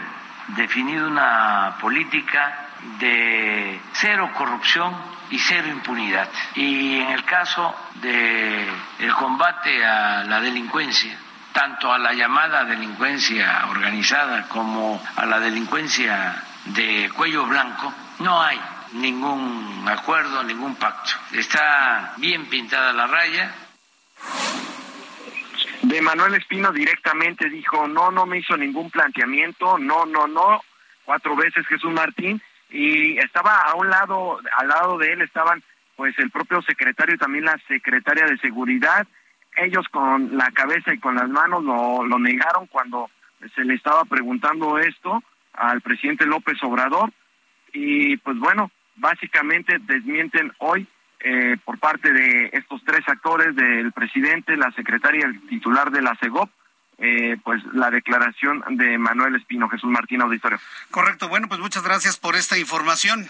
definido una política de cero corrupción y cero impunidad. Y en el caso de el combate a la delincuencia, tanto a la llamada delincuencia organizada como a la delincuencia de cuello blanco, no hay ningún acuerdo, ningún pacto. Está bien pintada la raya. De Manuel Espino directamente dijo, no, no me hizo ningún planteamiento, no, no, no, cuatro veces Jesús Martín, y estaba a un lado, al lado de él estaban pues el propio secretario y también la secretaria de seguridad. Ellos con la cabeza y con las manos lo, lo negaron cuando se le estaba preguntando esto al presidente López Obrador y pues bueno, básicamente desmienten hoy eh, por parte de estos tres actores, del presidente, la secretaria y el titular de la CEGOP, eh, pues la declaración de Manuel Espino, Jesús Martín Auditorio. Correcto, bueno, pues muchas gracias por esta información.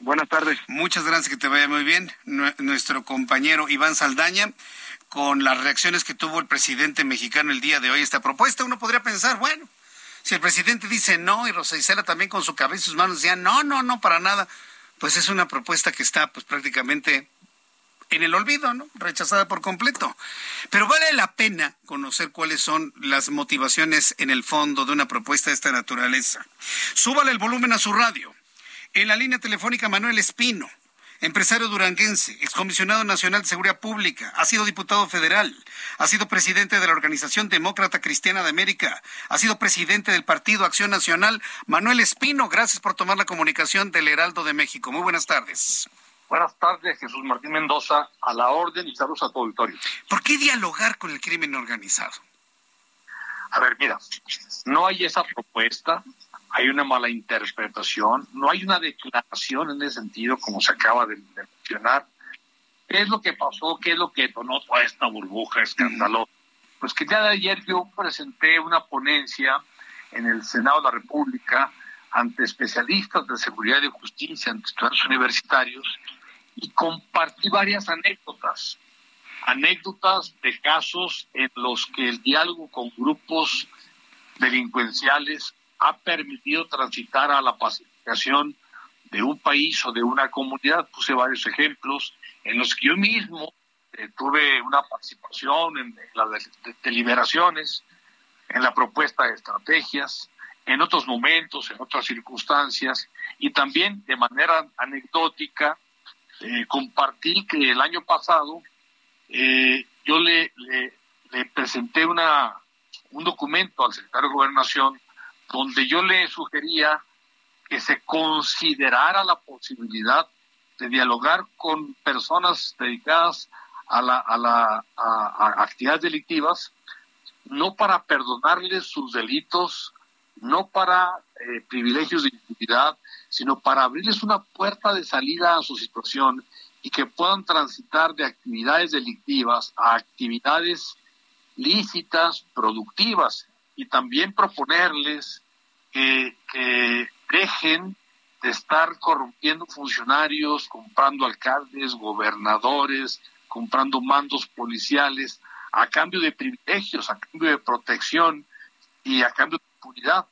Buenas tardes. Muchas gracias, que te vaya muy bien. Nuestro compañero Iván Saldaña, con las reacciones que tuvo el presidente mexicano el día de hoy esta propuesta, uno podría pensar, bueno, si el presidente dice no y Rosa Isela también con su cabeza y sus manos decían no, no, no, para nada, pues es una propuesta que está pues prácticamente en el olvido, ¿no? Rechazada por completo. Pero vale la pena conocer cuáles son las motivaciones en el fondo de una propuesta de esta naturaleza. Súbale el volumen a su radio. En la línea telefónica Manuel Espino, empresario duranguense, excomisionado nacional de Seguridad Pública, ha sido diputado federal, ha sido presidente de la Organización Demócrata Cristiana de América, ha sido presidente del Partido Acción Nacional. Manuel Espino, gracias por tomar la comunicación del Heraldo de México. Muy buenas tardes. Buenas tardes, Jesús Martín Mendoza, a la orden y saludos a tu auditorio. ¿Por qué dialogar con el crimen organizado? A ver, mira, no hay esa propuesta, hay una mala interpretación, no hay una declaración en ese sentido, como se acaba de, mencionar. ¿Qué es lo que pasó? ¿Qué es lo que detonó toda esta burbuja escandalosa? Pues que ya de ayer yo presenté una ponencia en el Senado de la República ante especialistas de seguridad y justicia, ante estudiantes universitarios, y compartí varias anécdotas, anécdotas de casos en los que el diálogo con grupos delincuenciales ha permitido transitar a la pacificación de un país o de una comunidad. Puse varios ejemplos en los que yo mismo eh, tuve una participación en, las deliberaciones, en la propuesta de estrategias, en otros momentos, en otras circunstancias, y también de manera anecdótica eh, compartí que el año pasado eh, yo le, presenté una, un documento al secretario de Gobernación donde yo le sugería que se considerara la posibilidad de dialogar con personas dedicadas a, la, a, la, a actividades delictivas, no para perdonarles sus delitos, no para eh, privilegios de impunidad, sino para abrirles una puerta de salida a su situación y que puedan transitar de actividades delictivas a actividades lícitas, productivas, y también proponerles que, que dejen de estar corrompiendo funcionarios, comprando alcaldes, gobernadores, comprando mandos policiales a cambio de privilegios, a cambio de protección y a cambio de impunidad,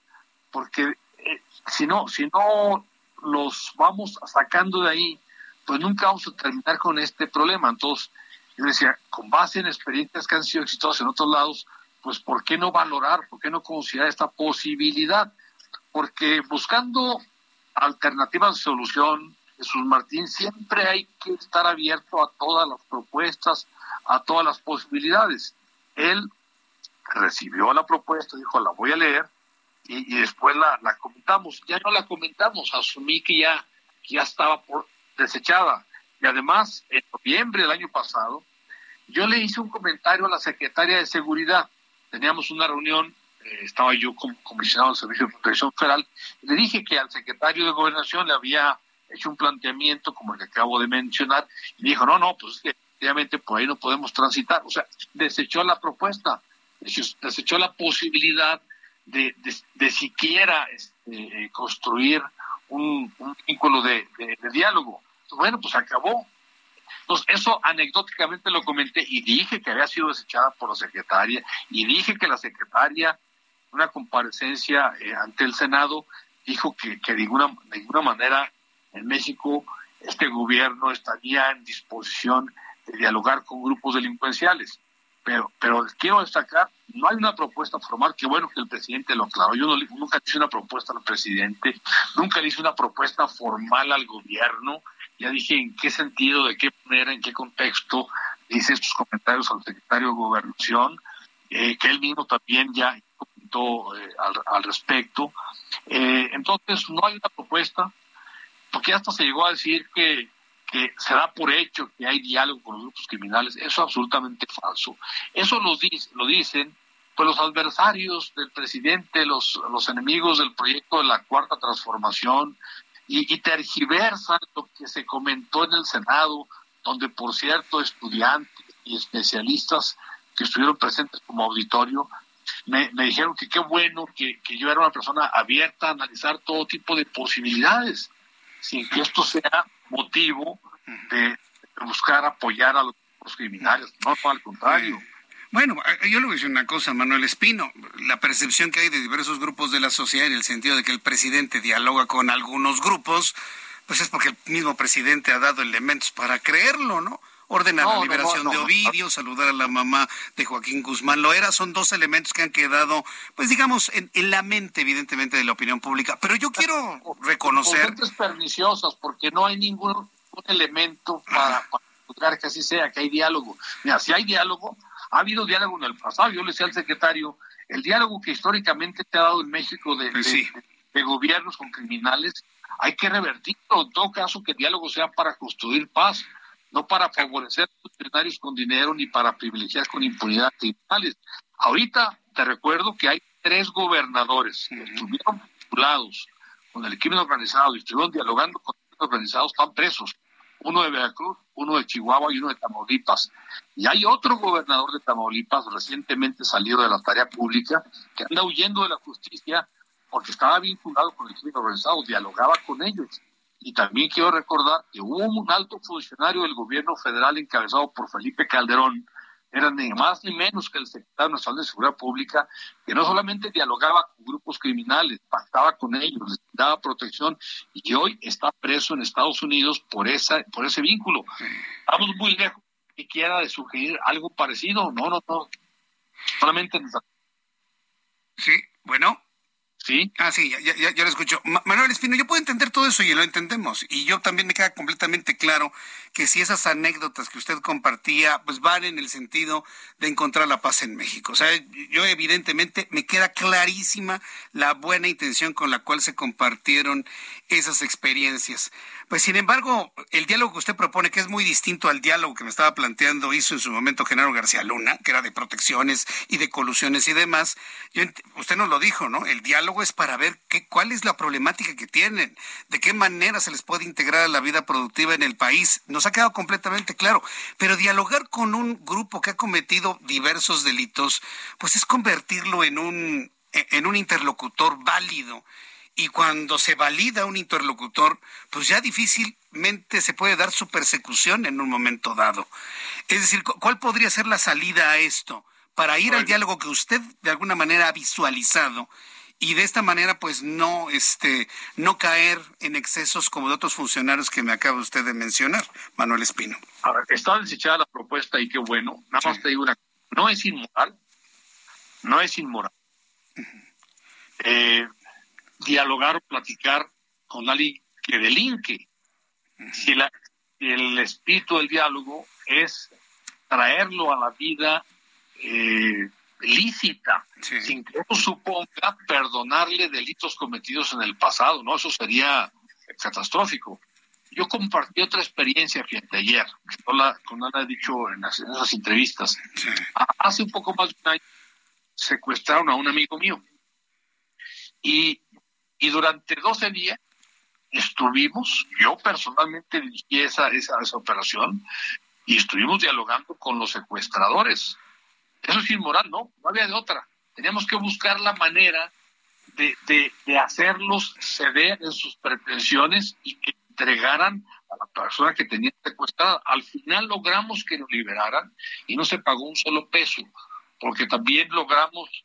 porque eh, si no, si no los vamos sacando de ahí, pues nunca vamos a terminar con este problema. Entonces, yo decía, con base en experiencias que han sido exitosas en otros lados, pues ¿por qué no valorar, por qué no considerar esta posibilidad? Porque buscando alternativas de solución, Jesús Martín, siempre hay que estar abierto a todas las propuestas, a todas las posibilidades. Él recibió la propuesta, dijo, la voy a leer, y, después la, comentamos. Ya no la comentamos, asumí que ya, ya estaba por, desechada. Y además, en noviembre del año pasado, yo le hice un comentario a la secretaria de Seguridad. Teníamos una reunión, eh, estaba yo como comisionado del Servicio de Protección Federal, le dije que al secretario de Gobernación le había hecho un planteamiento como el que acabo de mencionar, y dijo, no, no, pues efectivamente por ahí no podemos transitar. O sea, desechó la propuesta, desechó la posibilidad de, de, siquiera este, eh, construir un, vínculo de, diálogo. Bueno, pues acabó. Entonces, eso anecdóticamente lo comenté y dije que había sido desechada por la secretaria y dije que la secretaria, una comparecencia eh, ante el Senado, dijo que, que de, ninguna, de ninguna manera en México este gobierno estaría en disposición de dialogar con grupos delincuenciales. Pero, pero quiero destacar, no hay una propuesta formal, que bueno que el presidente lo aclaró. Yo nunca hice una propuesta al presidente, nunca le hice una propuesta formal al gobierno. Ya dije en qué sentido, de qué manera, en qué contexto hice estos comentarios al secretario de Gobernación, eh, que él mismo también ya comentó eh, al, respecto. Eh, entonces, no hay una propuesta, porque hasta se llegó a decir que que se da por hecho que hay diálogo con los grupos criminales, eso es absolutamente falso. Eso lo, lo dicen pues los adversarios del presidente, los, los enemigos del proyecto de la cuarta transformación, y, y tergiversan lo que se comentó en el Senado, donde por cierto estudiantes y especialistas que estuvieron presentes como auditorio me, me dijeron que qué bueno que, que yo era una persona abierta a analizar todo tipo de posibilidades, sin que esto sea motivo de buscar apoyar a los, criminales, no, al contrario. Bueno, yo le voy a decir una cosa, Manuel Espino. La percepción que hay de diversos grupos de la sociedad en el sentido de que el presidente dialoga con algunos grupos, pues es porque el mismo presidente ha dado elementos para creerlo, ¿no? Ordenar la liberación de Ovidio, saludar a la mamá de Joaquín Guzmán Loera, son dos elementos que han quedado, pues digamos, en, la mente, evidentemente, de la opinión pública. Pero yo quiero reconocer... perniciosas, porque no hay ningún elemento para, para que así sea, que hay diálogo. Mira, si hay diálogo, ha habido diálogo en el pasado. Yo le decía al secretario, el diálogo que históricamente se ha dado en México de, pues de gobiernos con criminales, hay que revertirlo. En todo caso, que el diálogo sea para construir paz no para favorecer a los funcionarios con dinero ni para privilegiar con impunidad criminales. Ahorita te recuerdo que hay tres gobernadores que estuvieron vinculados con el crimen organizado y estuvieron dialogando con el crimen organizado, están presos. Uno de Veracruz, uno de Chihuahua y uno de Tamaulipas. Y hay otro gobernador de Tamaulipas recientemente salido de la tarea pública que anda huyendo de la justicia porque estaba vinculado con el crimen organizado, dialogaba con ellos y también quiero recordar que hubo un alto funcionario del gobierno federal encabezado por Felipe Calderón, era ni más ni menos que el secretario nacional de Seguridad Pública, que no solamente dialogaba con grupos criminales, pactaba con ellos, les daba protección, y hoy está preso en Estados Unidos por, esa, por ese vínculo. Estamos muy lejos que quiera de sugerir algo parecido. No, no, no. Solamente. Sí, bueno, ¿Sí? Ah, sí, ya, ya, ya lo escucho. Manuel Espino, yo puedo entender todo eso y lo entendemos. Y yo también me queda completamente claro que si esas anécdotas que usted compartía, pues van en el sentido de encontrar la paz en México. O sea, yo evidentemente me queda clarísima la buena intención con la cual se compartieron esas experiencias. Pues sin embargo, el diálogo que usted propone, que es muy distinto al diálogo que me estaba planteando, hizo en su momento Genaro García Luna, que era de protecciones y de colusiones y demás, usted nos lo dijo, ¿no? El diálogo es para ver qué, cuál es la problemática que tienen, de qué manera se les puede integrar a la vida productiva en el país. Nos ha quedado completamente claro. Pero dialogar con un grupo que ha cometido diversos delitos, pues es convertirlo en un, en un interlocutor válido y cuando se valida un interlocutor, pues ya difícilmente se puede dar su persecución en un momento dado. Es decir, ¿cuál podría ser la salida a esto? Para ir al diálogo que usted de alguna manera ha visualizado y de esta manera pues no este no caer en excesos como de otros funcionarios que me acaba usted de mencionar, Manuel Espino. A ver, está desechada la propuesta y qué bueno. Nada más te digo una no es inmoral. No es inmoral. eh, dialogar o platicar con alguien que delinque. Si, la, el espíritu del diálogo es traerlo a la vida eh, lícita, sin que eso suponga perdonarle delitos cometidos en el pasado, ¿no? Eso sería catastrófico. Yo compartí otra experiencia, fíjate, ayer, que no la, he dicho en, esas entrevistas. Hace un poco más de un año secuestraron a un amigo mío. Y y durante 12 días estuvimos, yo personalmente dirigí esa, esa, operación y estuvimos dialogando con los secuestradores. Eso es inmoral, ¿no? No había de otra. Teníamos que buscar la manera de, de, de hacerlos ceder en sus pretensiones y que entregaran a la persona que tenía secuestrada. Al final logramos que lo liberaran y no se pagó un solo peso, porque también logramos,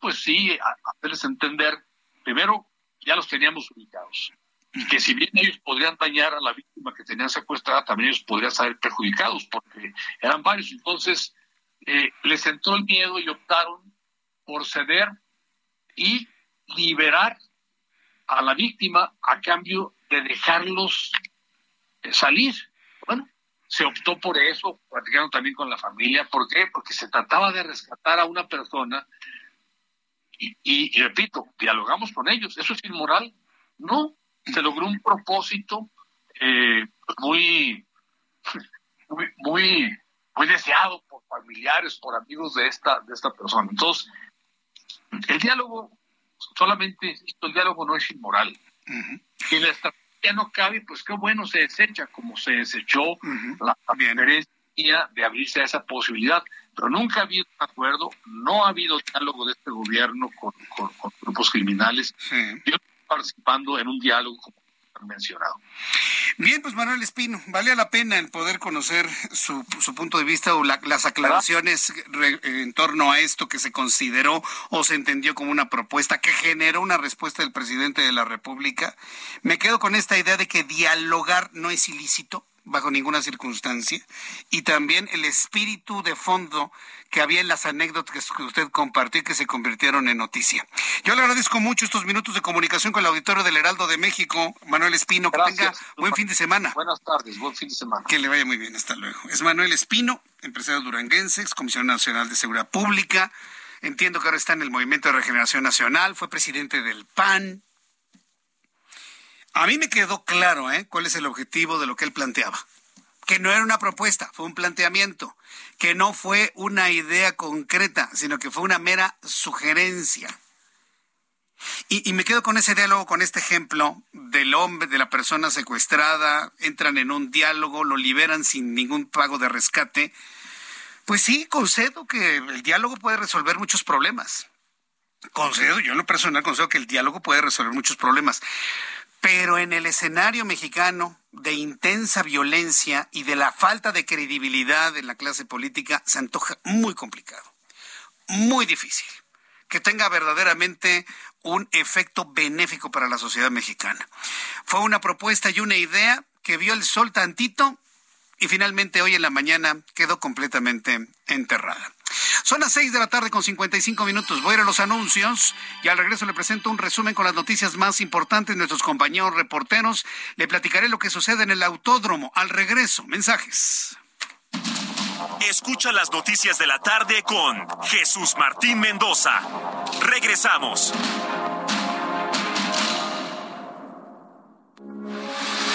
pues sí, hacerles entender, primero, ya los teníamos ubicados. Y que si bien ellos podrían dañar a la víctima que tenían secuestrada, también ellos podrían ser perjudicados, porque eran varios. Entonces, eh, les entró el miedo y optaron por ceder y liberar a la víctima a cambio de dejarlos eh, salir. Bueno, se optó por eso, platicando también con la familia. ¿Por qué? Porque se trataba de rescatar a una persona y, repito, dialogamos con ellos. ¿Eso es inmoral? No, se logró un propósito eh, muy, muy, muy, deseado por familiares, por amigos de esta, de esta persona. Entonces, el diálogo, solamente, el diálogo no es inmoral. Si la estrategia no cabe, pues qué bueno se desecha, como se desechó la diferencia de abrirse a esa posibilidad pero nunca ha habido un acuerdo, no ha habido diálogo de este gobierno con, grupos criminales. Yo estoy participando en un diálogo como mencionado. Bien, pues Manuel Espino, vale la pena el poder conocer su, su punto de vista o las aclaraciones en torno a esto que se consideró o se entendió como una propuesta que generó una respuesta del presidente de la República. Me quedo con esta idea de que dialogar no es ilícito bajo ninguna circunstancia, y también el espíritu de fondo que había en las anécdotas que usted compartió y que se convirtieron en noticia. Yo le agradezco mucho estos minutos de comunicación con el auditorio del Heraldo de México, Manuel Espino. Que tenga buen fin de semana. Buenas tardes, buen fin de semana. Que le vaya muy bien, hasta luego. Es Manuel Espino, empresario duranguense, ex comisionado nacional de seguridad pública. Entiendo que ahora está en el Movimiento de Regeneración Nacional, fue presidente del PAN, a mí me quedó claro ¿eh? cuál es el objetivo de lo que él planteaba. Que no era una propuesta, fue un planteamiento. Que no fue una idea concreta, sino que fue una mera sugerencia. Y, y, me quedo con ese diálogo, con este ejemplo del hombre, de la persona secuestrada, entran en un diálogo, lo liberan sin ningún pago de rescate. Pues sí, concedo que el diálogo puede resolver muchos problemas. Concedo, yo en lo personal concedo que el diálogo puede resolver muchos problemas. Pero en el escenario mexicano de intensa violencia y de la falta de credibilidad en la clase política se antoja muy complicado, muy difícil, que tenga verdaderamente un efecto benéfico para la sociedad mexicana. Fue una propuesta y una idea que vio el sol tantito y finalmente hoy en la mañana quedó completamente enterrada. Son las seis de la tarde con 55 minutos. Voy a ir a los anuncios y al regreso le presento un resumen con las noticias más importantes de nuestros compañeros reporteros. Le platicaré lo que sucede en el autódromo. Al regreso, mensajes. Escucha las noticias de la tarde con Jesús Martín Mendoza. Regresamos.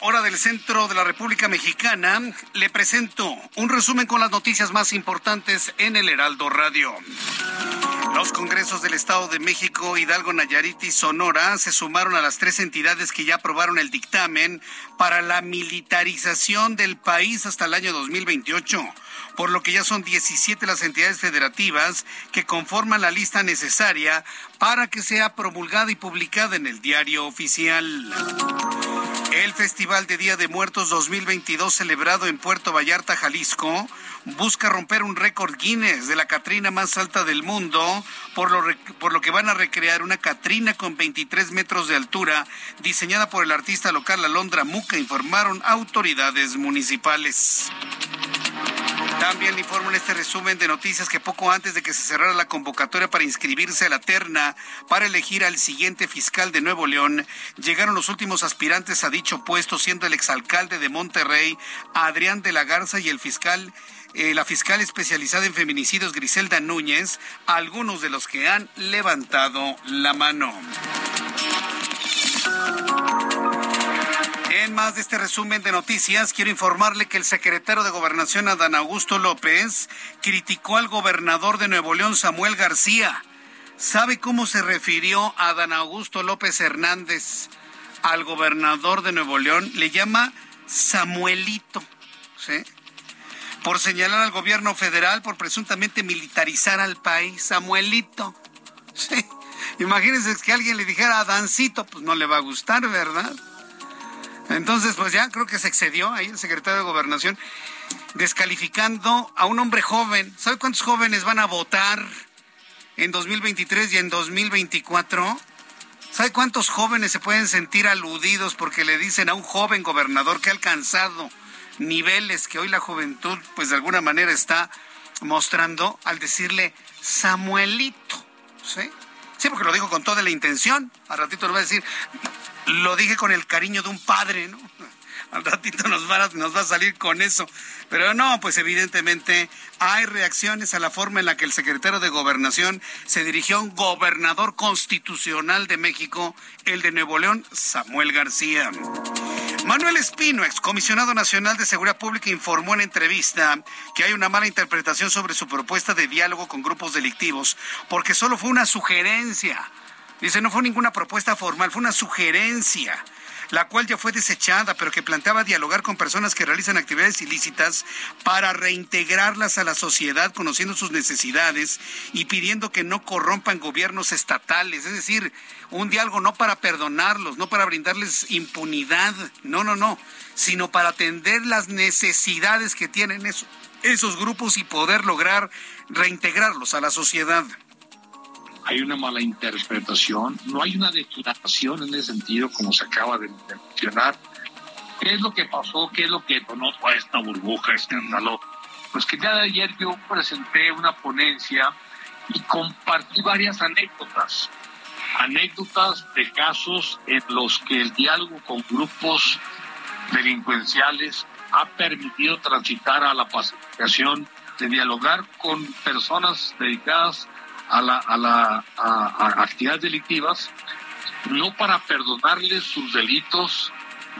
Hora del centro de la República Mexicana, le presento un resumen con las noticias más importantes en el Heraldo Radio. Los congresos del Estado de México, Hidalgo, Nayarit y Sonora se sumaron a las tres entidades que ya aprobaron el dictamen para la militarización del país hasta el año 2028, por lo que ya son 17 las entidades federativas que conforman la lista necesaria para que sea promulgada y publicada en el diario oficial. El Festival de Día de Muertos 2022 celebrado en Puerto Vallarta, Jalisco, busca romper un récord Guinness de la Catrina más alta del mundo, por lo, por lo que van a recrear una Catrina con 23 metros de altura, diseñada por el artista local Alondra Muca, informaron autoridades municipales. También informo en este resumen de noticias que poco antes de que se cerrara la convocatoria para inscribirse a la terna para elegir al siguiente fiscal de Nuevo León, llegaron los últimos aspirantes a dicho puesto, siendo el exalcalde de Monterrey, Adrián de la Garza, y el fiscal eh, la fiscal especializada en feminicidios Griselda Núñez, algunos de los que han levantado la mano. Más de este resumen de noticias, quiero informarle que el secretario de Gobernación, Adán Augusto López, criticó al gobernador de Nuevo León, Samuel García. ¿Sabe cómo se refirió a Adán Augusto López Hernández al gobernador de Nuevo León? Le llama Samuelito, ¿sí? Por señalar al gobierno federal por presuntamente militarizar al país. Samuelito, [laughs] ¿sí? Imagínense que alguien le dijera a Dancito, pues no le va a gustar, ¿verdad? Entonces, pues ya creo que se excedió ahí el secretario de Gobernación, descalificando a un hombre joven. ¿Sabe cuántos jóvenes van a votar en 2023 y en 2024? ¿Sabe cuántos jóvenes se pueden sentir aludidos porque le dicen a un joven gobernador que ha alcanzado niveles que hoy la juventud, pues de alguna manera está mostrando al decirle Samuelito? ¿Sí? Sí, porque lo dijo con toda la intención. A ratito le voy a decir, lo dije con el cariño de un padre, ¿no? Al ratito nos va, a, nos va a salir con eso. Pero no, pues evidentemente hay reacciones a la forma en la que el secretario de Gobernación se dirigió a un gobernador constitucional de México, el de Nuevo León, Samuel García. Manuel Espino, excomisionado nacional de Seguridad Pública, informó en entrevista que hay una mala interpretación sobre su propuesta de diálogo con grupos delictivos, porque solo fue una sugerencia. Dice, no fue ninguna propuesta formal, fue una sugerencia la cual ya fue desechada, pero que planteaba dialogar con personas que realizan actividades ilícitas para reintegrarlas a la sociedad, conociendo sus necesidades y pidiendo que no corrompan gobiernos estatales. Es decir, un diálogo no para perdonarlos, no para brindarles impunidad, no, no, no, sino para atender las necesidades que tienen esos, esos grupos y poder lograr reintegrarlos a la sociedad hay una mala interpretación, no hay una declaración en ese sentido como se acaba de, mencionar. ¿Qué es lo que pasó? ¿Qué es lo que conozco a esta burbuja escándalo? Pues que el día de ayer yo presenté una ponencia y compartí varias anécdotas, anécdotas de casos en los que el diálogo con grupos delincuenciales ha permitido transitar a la pacificación, de dialogar con personas dedicadas a, la, a, la, a, actividades delictivas, no para perdonarles sus delitos,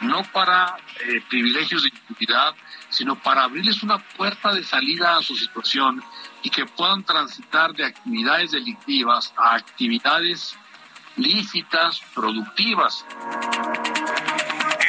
no para eh, privilegios de impunidad, sino para abrirles una puerta de salida a su situación y que puedan transitar de actividades delictivas a actividades lícitas, productivas.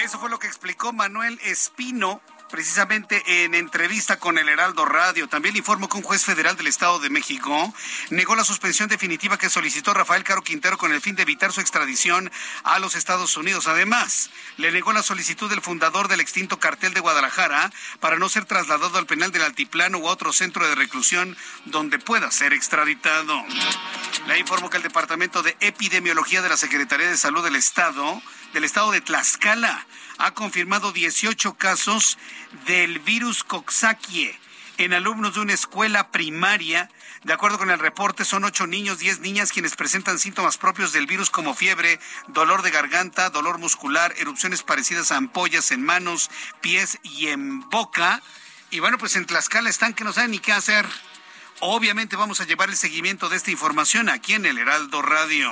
Eso fue lo que explicó Manuel Espino, precisamente en entrevista con el Heraldo Radio. También informó que un juez federal del Estado de México negó la suspensión definitiva que solicitó Rafael Caro Quintero con el fin de evitar su extradición a los Estados Unidos. Además, le negó la solicitud del fundador del extinto cartel de Guadalajara para no ser trasladado al penal del Altiplano u otro centro de reclusión donde pueda ser extraditado. Le informó que el Departamento de Epidemiología de la Secretaría de Salud del Estado, del Estado de Tlaxcala, ha confirmado 18 casos del virus Coxsackie en alumnos de una escuela primaria. De acuerdo con el reporte, son ocho niños, diez niñas quienes presentan síntomas propios del virus como fiebre, dolor de garganta, dolor muscular, erupciones parecidas a ampollas en manos, pies y en boca. Y bueno, pues en Tlaxcala están que no saben ni qué hacer. Obviamente vamos a llevar el seguimiento de esta información aquí en el Heraldo Radio.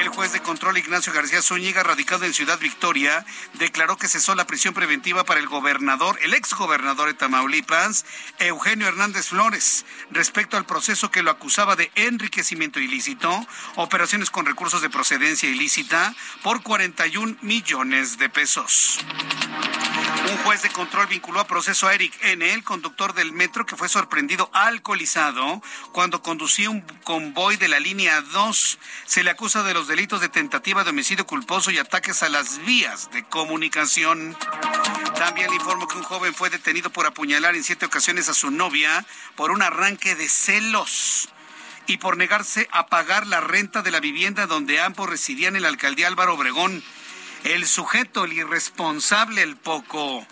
El juez de control Ignacio García Zúñiga, radicado en Ciudad Victoria, declaró que cesó la prisión preventiva para el gobernador, el ex gobernador de Tamaulipas, Eugenio Hernández Flores, respecto al proceso que lo acusaba de enriquecimiento ilícito, operaciones con recursos de procedencia ilícita por 41 millones de pesos. Un juez de control vinculó a proceso a Eric N., el conductor del metro que fue sorprendido alcoholizado cuando conducía un convoy de la línea 2. Se le acusa de los delitos de tentativa de homicidio culposo y ataques a las vías de comunicación. También le informo que un joven fue detenido por apuñalar en siete ocasiones a su novia por un arranque de celos y por negarse a pagar la renta de la vivienda donde ambos residían en la alcaldía Álvaro Obregón. El sujeto, el irresponsable, el poco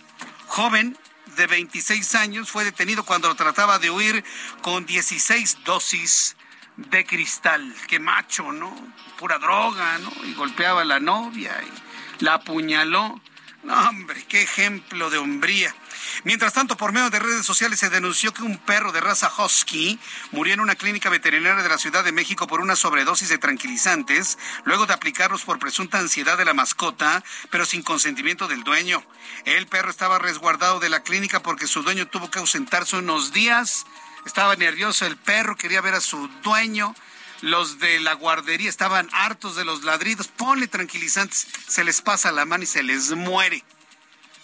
joven de 26 años, fue detenido cuando trataba de huir con 16 dosis de cristal. Qué macho, ¿no? Pura droga, ¿no? Y golpeaba a la novia y la apuñaló. No, hombre, qué ejemplo de hombría. Mientras tanto, por medio de redes sociales se denunció que un perro de raza husky murió en una clínica veterinaria de la Ciudad de México por una sobredosis de tranquilizantes, luego de aplicarlos por presunta ansiedad de la mascota, pero sin consentimiento del dueño. El perro estaba resguardado de la clínica porque su dueño tuvo que ausentarse unos días. Estaba nervioso el perro, quería ver a su dueño. Los de la guardería estaban hartos de los ladridos. Ponle tranquilizantes, se les pasa la mano y se les muere.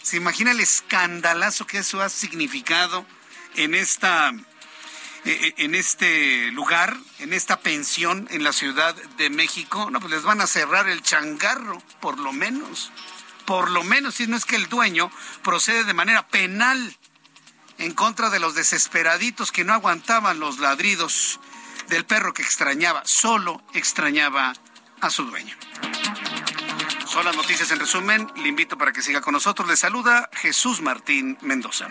¿Se imagina el escandalazo que eso ha significado en esta e, e, en este lugar, en esta pensión en la Ciudad de México? No, pues les van a cerrar el changarro, por lo menos. Por lo menos, si no es que el dueño procede de manera penal en contra de los desesperaditos que no aguantaban los ladridos del perro que extrañaba, solo extrañaba a su dueño. Son las noticias en resumen. Le invito para que siga con nosotros. Le saluda Jesús Martín Mendoza.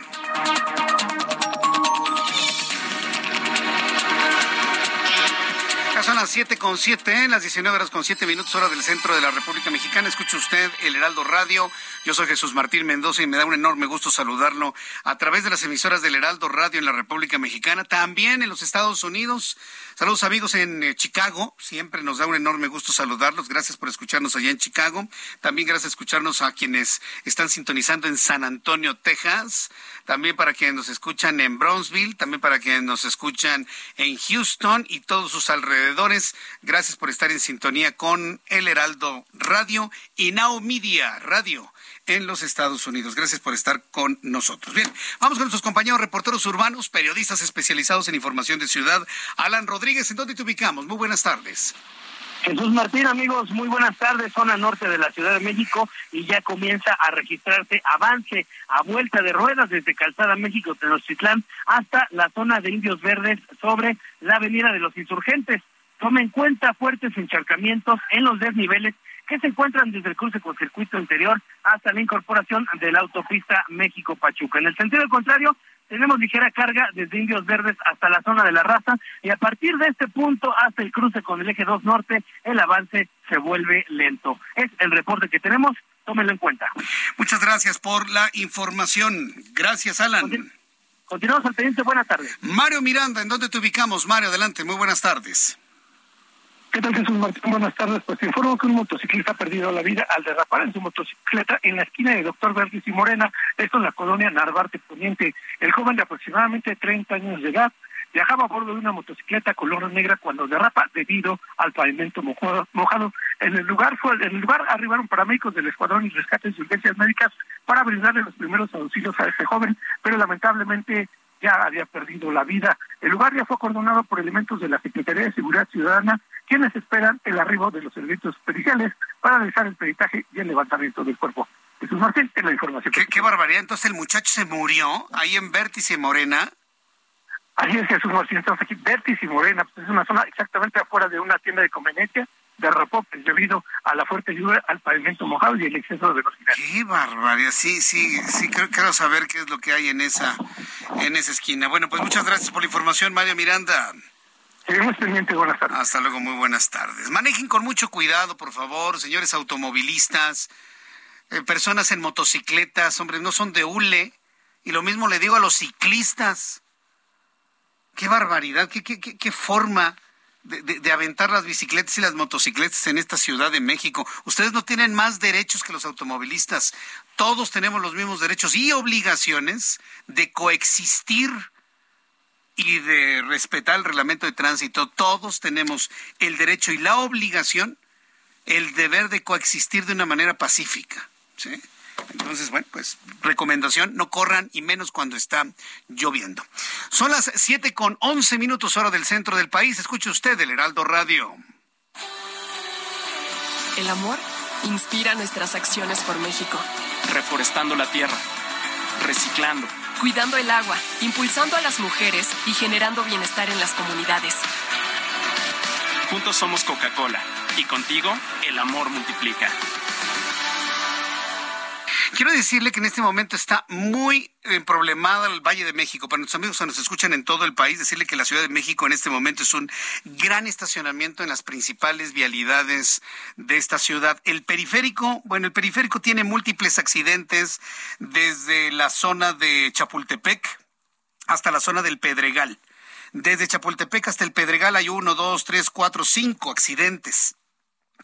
Son las 7 con 7, las 19 horas con 7 minutos hora del centro de la República Mexicana. Escuche usted el Heraldo Radio Yo soy Jesús Martín Mendoza y me da un enorme gusto saludarlo a través de las emisoras del Heraldo Radio en la República Mexicana, también en los Estados Unidos. Saludos amigos en eh, Chicago, siempre nos da un enorme gusto saludarlos. Gracias por escucharnos allá en Chicago. También gracias escucharnos a quienes están sintonizando en San Antonio, Texas. También para quienes nos escuchan en Brownsville, también para quienes nos escuchan en Houston y todos sus alrededores. Gracias por estar en sintonía con el Heraldo Radio y Now Media Radio en los Estados Unidos. Gracias por estar con nosotros. Bien, vamos con nuestros compañeros reporteros urbanos, periodistas especializados en información de ciudad. Alan Rodríguez, ¿en dónde te ubicamos? Muy buenas tardes. Jesús Martín, amigos, muy buenas tardes, zona norte de la Ciudad de México y ya comienza a registrarse avance a vuelta de ruedas desde Calzada México Tenochtitlán hasta la zona de Indios Verdes sobre la Avenida de los Insurgentes. Tome en cuenta fuertes encharcamientos en los desniveles que se encuentran desde el cruce con circuito interior hasta la incorporación de la autopista México-Pachuca. En el sentido contrario, tenemos ligera carga desde Indios Verdes hasta la zona de la raza y a partir de este punto hasta el cruce con el eje 2 norte, el avance se vuelve lento. Es el reporte que tenemos, tómenlo en cuenta. Muchas gracias por la información. Gracias, Alan. Continuamos al pendiente, buenas tardes. Mario Miranda, ¿en dónde te ubicamos? Mario, adelante, muy buenas tardes. ¿Qué tal, Jesús Martín? Buenas tardes. Pues te informo que un motociclista ha perdido la vida al derrapar en su motocicleta en la esquina de Doctor Verdes y Morena, esto en la colonia Narvarte Poniente. El joven de aproximadamente 30 años de edad viajaba a bordo de una motocicleta color negra cuando derrapa debido al pavimento mojado. En el lugar fue, en el lugar arribaron paramédicos del Escuadrón y Rescates y Urgencias Médicas para brindarle los primeros auxilios a ese joven, pero lamentablemente ya había perdido la vida. El lugar ya fue acordonado por elementos de la Secretaría de Seguridad Ciudadana, quienes esperan el arribo de los servicios periciales para realizar el peritaje y el levantamiento del cuerpo. Jesús Martín, es la información. ¿Qué, barbaridad. Entonces el muchacho se murió ahí en Vértice Morena. Ahí es Jesús Martín, estamos aquí, Vértice Morena, pues es una zona exactamente afuera de una tienda de conveniencia derrapó pues, debido a la fuerte lluvia, al pavimento mojado y el exceso de velocidad. Qué barbaridad, sí, sí, sí, quiero, saber qué es lo que hay en esa, en esa esquina. Bueno, pues muchas gracias por la información, Mario Miranda. Seguimos pendientes, buenas tardes. Hasta luego, muy buenas tardes. Manejen con mucho cuidado, por favor, señores automovilistas, eh, personas en motocicletas, hombre, no son de hule. Y lo mismo le digo a los ciclistas. Qué barbaridad, qué, qué, qué, qué forma de, aventar las bicicletas y las motocicletas en esta Ciudad de México. Ustedes no tienen más derechos que los automovilistas. Todos tenemos los mismos derechos y obligaciones de coexistir y de respetar el reglamento de tránsito. Todos tenemos el derecho y la obligación, el deber de coexistir de una manera pacífica. ¿sí? Entonces, bueno, pues recomendación, no corran y menos cuando está lloviendo. Son las 7 con 11 minutos hora del centro del país. Escuche usted el Heraldo Radio. El amor inspira nuestras acciones por México. Reforestando la tierra, reciclando, cuidando el agua, impulsando a las mujeres y generando bienestar en las comunidades. Juntos somos Coca-Cola y contigo el amor multiplica. Quiero decirle que en este momento está muy eh, problemada el Valle de México. Para nuestros amigos que nos escuchan en todo el país, decirle que la Ciudad de México en este momento es un gran estacionamiento en las principales vialidades de esta ciudad. El periférico, bueno, el periférico tiene múltiples accidentes desde la zona de Chapultepec hasta la zona del Pedregal. Desde Chapultepec hasta el Pedregal hay uno, dos, tres, cuatro, cinco accidentes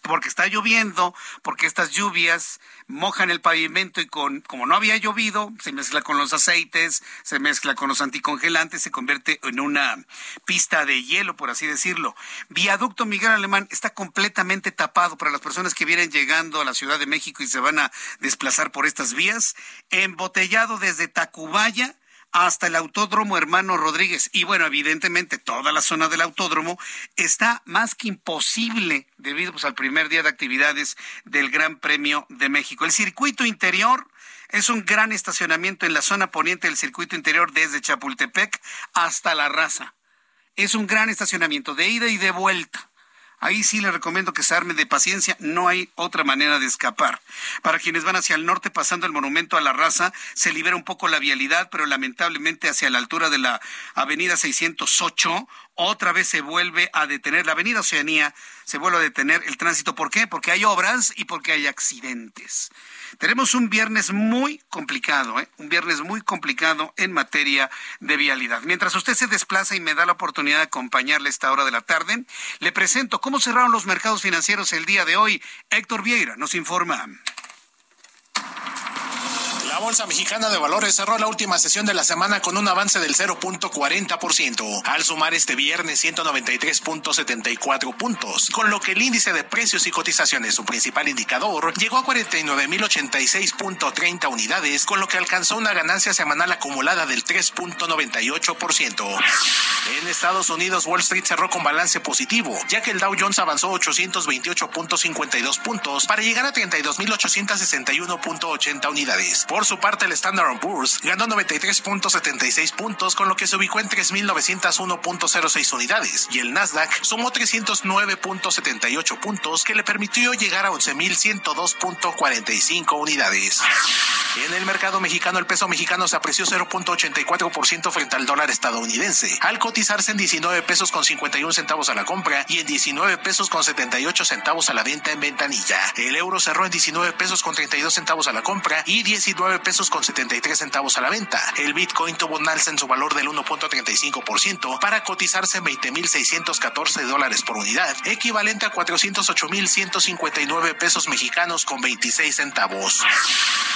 porque está lloviendo, porque estas lluvias mojan el pavimento y con, como no había llovido, se mezcla con los aceites, se mezcla con los anticongelantes, se convierte en una pista de hielo, por así decirlo. Viaducto Miguel Alemán está completamente tapado para las personas que vienen llegando a la Ciudad de México y se van a desplazar por estas vías, embotellado desde Tacubaya hasta el Autódromo Hermano Rodríguez. Y bueno, evidentemente toda la zona del autódromo está más que imposible debido pues, al primer día de actividades del Gran Premio de México. El circuito interior es un gran estacionamiento en la zona poniente del circuito interior desde Chapultepec hasta La Raza. Es un gran estacionamiento de ida y de vuelta. Ahí sí le recomiendo que se arme de paciencia, no hay otra manera de escapar. Para quienes van hacia el norte pasando el monumento a la raza, se libera un poco la vialidad, pero lamentablemente hacia la altura de la avenida 608 otra vez se vuelve a detener la avenida Oceanía, se vuelve a detener el tránsito. ¿Por qué? Porque hay obras y porque hay accidentes. Tenemos un viernes muy complicado, ¿eh? un viernes muy complicado en materia de vialidad. Mientras usted se desplaza y me da la oportunidad de acompañarle a esta hora de la tarde, le presento cómo cerraron los mercados financieros el día de hoy. Héctor Vieira nos informa. La Bolsa Mexicana de Valores cerró la última sesión de la semana con un avance del 0.40%, al sumar este viernes 193.74 puntos, con lo que el índice de precios y cotizaciones, su principal indicador, llegó a 49.086.30 unidades, con lo que alcanzó una ganancia semanal acumulada del 3.98%. En Estados Unidos, Wall Street cerró con balance positivo, ya que el Dow Jones avanzó 828.52 puntos para llegar a 32.861.80 unidades. Por su parte, el Standard Poor's ganó 93.76 puntos, con lo que se ubicó en 3.901.06 unidades, y el Nasdaq sumó 309.78 puntos, que le permitió llegar a 11.102.45 unidades. En el mercado mexicano, el peso mexicano se apreció 0.84% frente al dólar estadounidense, al cotizarse en 19 pesos con 51 centavos a la compra y en 19 pesos con 78 centavos a la venta en ventanilla. El euro cerró en 19 pesos con 32 centavos a la compra y 19 pesos con 73 centavos a la venta. El Bitcoin tuvo un alza en su valor del 1.35% para cotizarse en 20.614 dólares por unidad, equivalente a 408.159 pesos mexicanos con 26 centavos.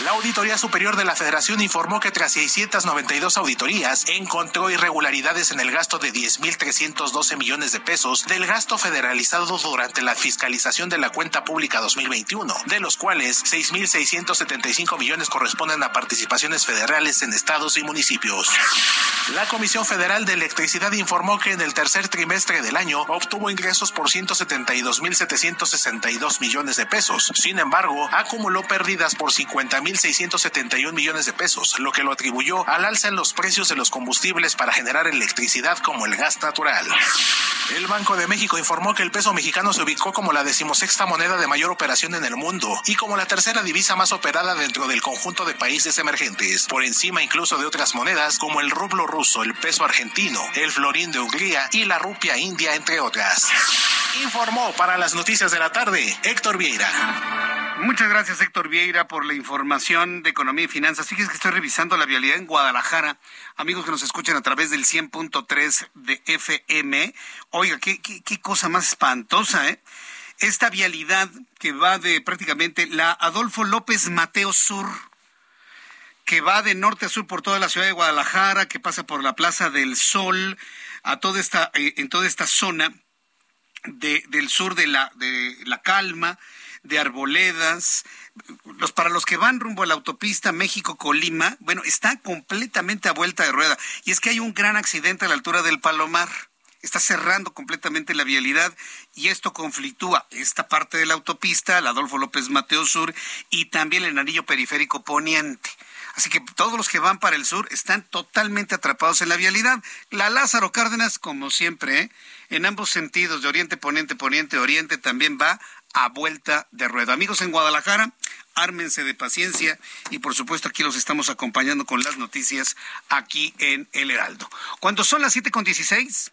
La Auditoría Superior de la Federación informó que tras 692 auditorías encontró irregularidades en el gasto de 10.312 millones de pesos del gasto federalizado durante la fiscalización de la cuenta pública 2021, de los cuales 6.675 millones corresponden a participaciones federales en estados y municipios. La Comisión Federal de Electricidad informó que en el tercer trimestre del año obtuvo ingresos por 172.762 millones de pesos. Sin embargo, acumuló pérdidas por 50.671 millones de pesos, lo que lo atribuyó al alza en los precios de los combustibles para generar electricidad como el gas natural. El Banco de México informó que el peso mexicano se ubicó como la decimosexta moneda de mayor operación en el mundo y como la tercera divisa más operada dentro del conjunto de países emergentes, por encima incluso de otras monedas como el rublo ruso, el peso argentino, el florín de Hungría y la rupia india, entre otras. Informó para las noticias de la tarde Héctor Vieira. Muchas gracias, Héctor Vieira, por la información de economía y finanzas. Fíjense que estoy revisando la vialidad en Guadalajara. Amigos que nos escuchan a través del 100.3 de FM. Oiga, qué, qué, qué cosa más espantosa, ¿eh? Esta vialidad que va de prácticamente la Adolfo López Mateo Sur que va de norte a sur por toda la ciudad de Guadalajara, que pasa por la Plaza del Sol, a toda esta, eh, en toda esta zona de, del sur de la, de la Calma, de Arboledas, los para los que van rumbo a la autopista México-Colima, bueno, está completamente a vuelta de rueda. Y es que hay un gran accidente a la altura del Palomar. Está cerrando completamente la vialidad y esto conflictúa esta parte de la autopista, la Adolfo López Mateo Sur y también el anillo periférico poniente. Así que todos los que van para el sur están totalmente atrapados en la vialidad. La Lázaro Cárdenas, como siempre, ¿eh? en ambos sentidos, de oriente, poniente, poniente, oriente, también va a vuelta de ruedo. Amigos en Guadalajara, ármense de paciencia y por supuesto aquí los estamos acompañando con las noticias aquí en El Heraldo. Cuando son las siete con dieciséis,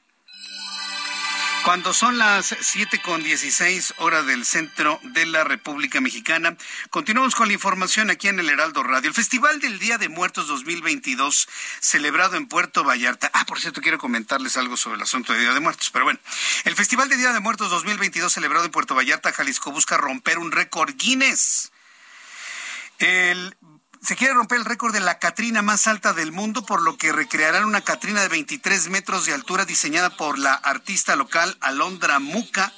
cuando son las siete con dieciséis horas del centro de la República Mexicana, continuamos con la información aquí en el Heraldo Radio. El Festival del Día de Muertos 2022, celebrado en Puerto Vallarta. Ah, por cierto, quiero comentarles algo sobre el asunto de Día de Muertos, pero bueno. El Festival del Día de Muertos 2022, celebrado en Puerto Vallarta, Jalisco, busca romper un récord Guinness. El se quiere romper el récord de la Catrina más alta del mundo, por lo que recrearán una Catrina de 23 metros de altura diseñada por la artista local Alondra Muca.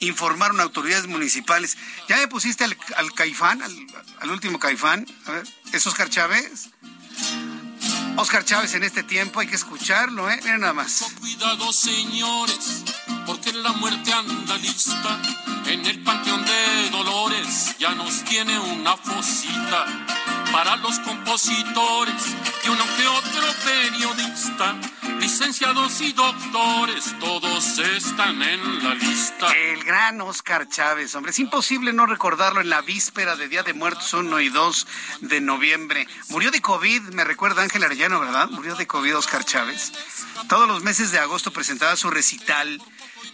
Informaron autoridades municipales. ¿Ya me pusiste al, caifán, al, último caifán? ¿es Oscar Chávez? Oscar Chávez en este tiempo, hay que escucharlo, ¿eh? Miren nada más. Cuidado, señores, porque la muerte anda lista. En el panteón de Dolores ya nos tiene una fosita para los compositores y uno que otro periodista licenciados y doctores, todos están en la lista. El gran Oscar Chávez, hombre, es imposible no recordarlo en la víspera de Día de Muertos 1 y 2 de noviembre. Murió de COVID, me recuerda Ángel Arellano, ¿verdad? Murió de COVID Oscar Chávez. Todos los meses de agosto presentaba su recital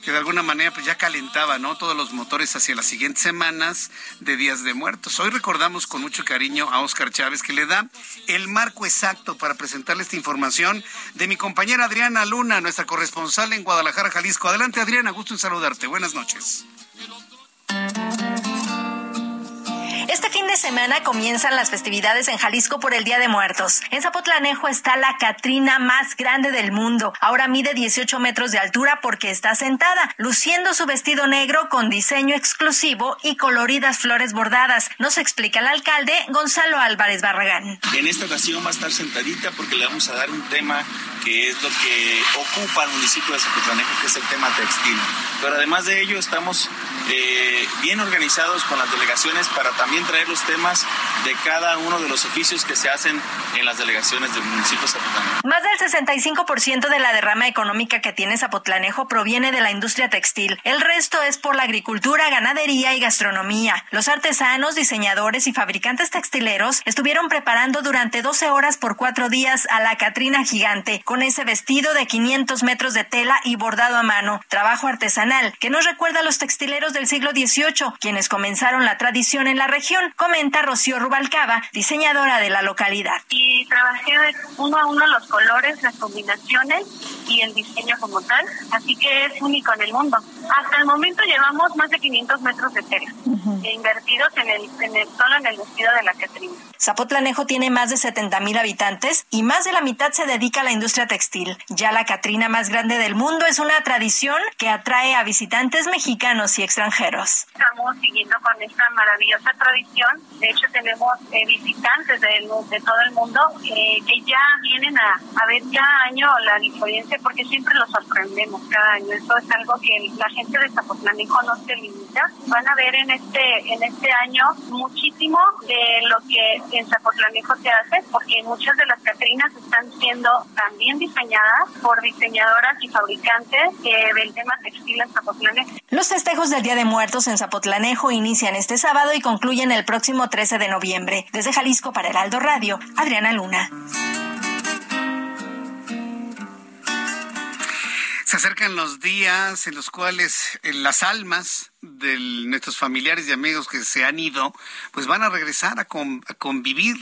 que de alguna manera pues ya calentaba, ¿no? Todos los motores hacia las siguientes semanas de Días de Muertos. Hoy recordamos con mucho cariño a Oscar Chávez que le da el marco exacto para presentarle esta información de mi compañera Adriana Luna, nuestra corresponsal en Guadalajara, Jalisco. Adelante Adriana, gusto en saludarte. Buenas noches. Este fin de semana comienzan las festividades en Jalisco por el Día de Muertos. En Zapotlanejo está la Catrina más grande del mundo. Ahora mide 18 metros de altura porque está sentada, luciendo su vestido negro con diseño exclusivo y coloridas flores bordadas. Nos explica el alcalde Gonzalo Álvarez Barragán. En esta ocasión va a estar sentadita porque le vamos a dar un tema que es lo que ocupa al municipio de Zapotlanejo, que es el tema textil. Pero además de ello estamos eh, bien organizados con las delegaciones para también traer los temas de cada uno de los oficios que se hacen en las delegaciones del municipio de Zapotlanejo. Más del 65% de la derrama económica que tiene Zapotlanejo proviene de la industria textil. El resto es por la agricultura, ganadería y gastronomía. Los artesanos, diseñadores y fabricantes textileros estuvieron preparando durante 12 horas por cuatro días a la Catrina gigante, con ese vestido de 500 metros de tela y bordado a mano, trabajo artesanal que nos recuerda a los textileros del siglo XVIII, quienes comenzaron la tradición en la región, comenta Rocío Rubalcaba, diseñadora de la localidad. Y trabajé uno a uno los colores, las combinaciones y el diseño como tal, así que es único en el mundo. Hasta el momento llevamos más de 500 metros de tela invertidos en el, en el, solo en el vestido de la Catrina. Zapotlanejo tiene más de 70 mil habitantes y más de la mitad se dedica a la industria textil. Ya la Catrina más grande del mundo es una tradición que atrae a visitantes mexicanos y extranjeros. Estamos siguiendo con esta maravillosa tradición. De hecho, tenemos eh, visitantes de, de, todo el mundo eh, que ya vienen a, a ver cada año la diferencia porque siempre los sorprendemos cada año. Eso es algo que la gente de Zapotlanejo no se Van a ver en este, en este año muchísimo de lo que en Zapotlanejo se hace, porque muchas de las Catrinas están siendo también diseñadas por diseñadoras y fabricantes que del tema textil en Zapotlanejo. Los festejos del Día de Muertos en Zapotlanejo inician este sábado y concluyen el próximo 13 de noviembre. Desde Jalisco para Heraldo Radio, Adriana Luna. Se acercan los días en los cuales eh, las almas de nuestros familiares y amigos que se han ido, pues van a regresar a, a, convivir,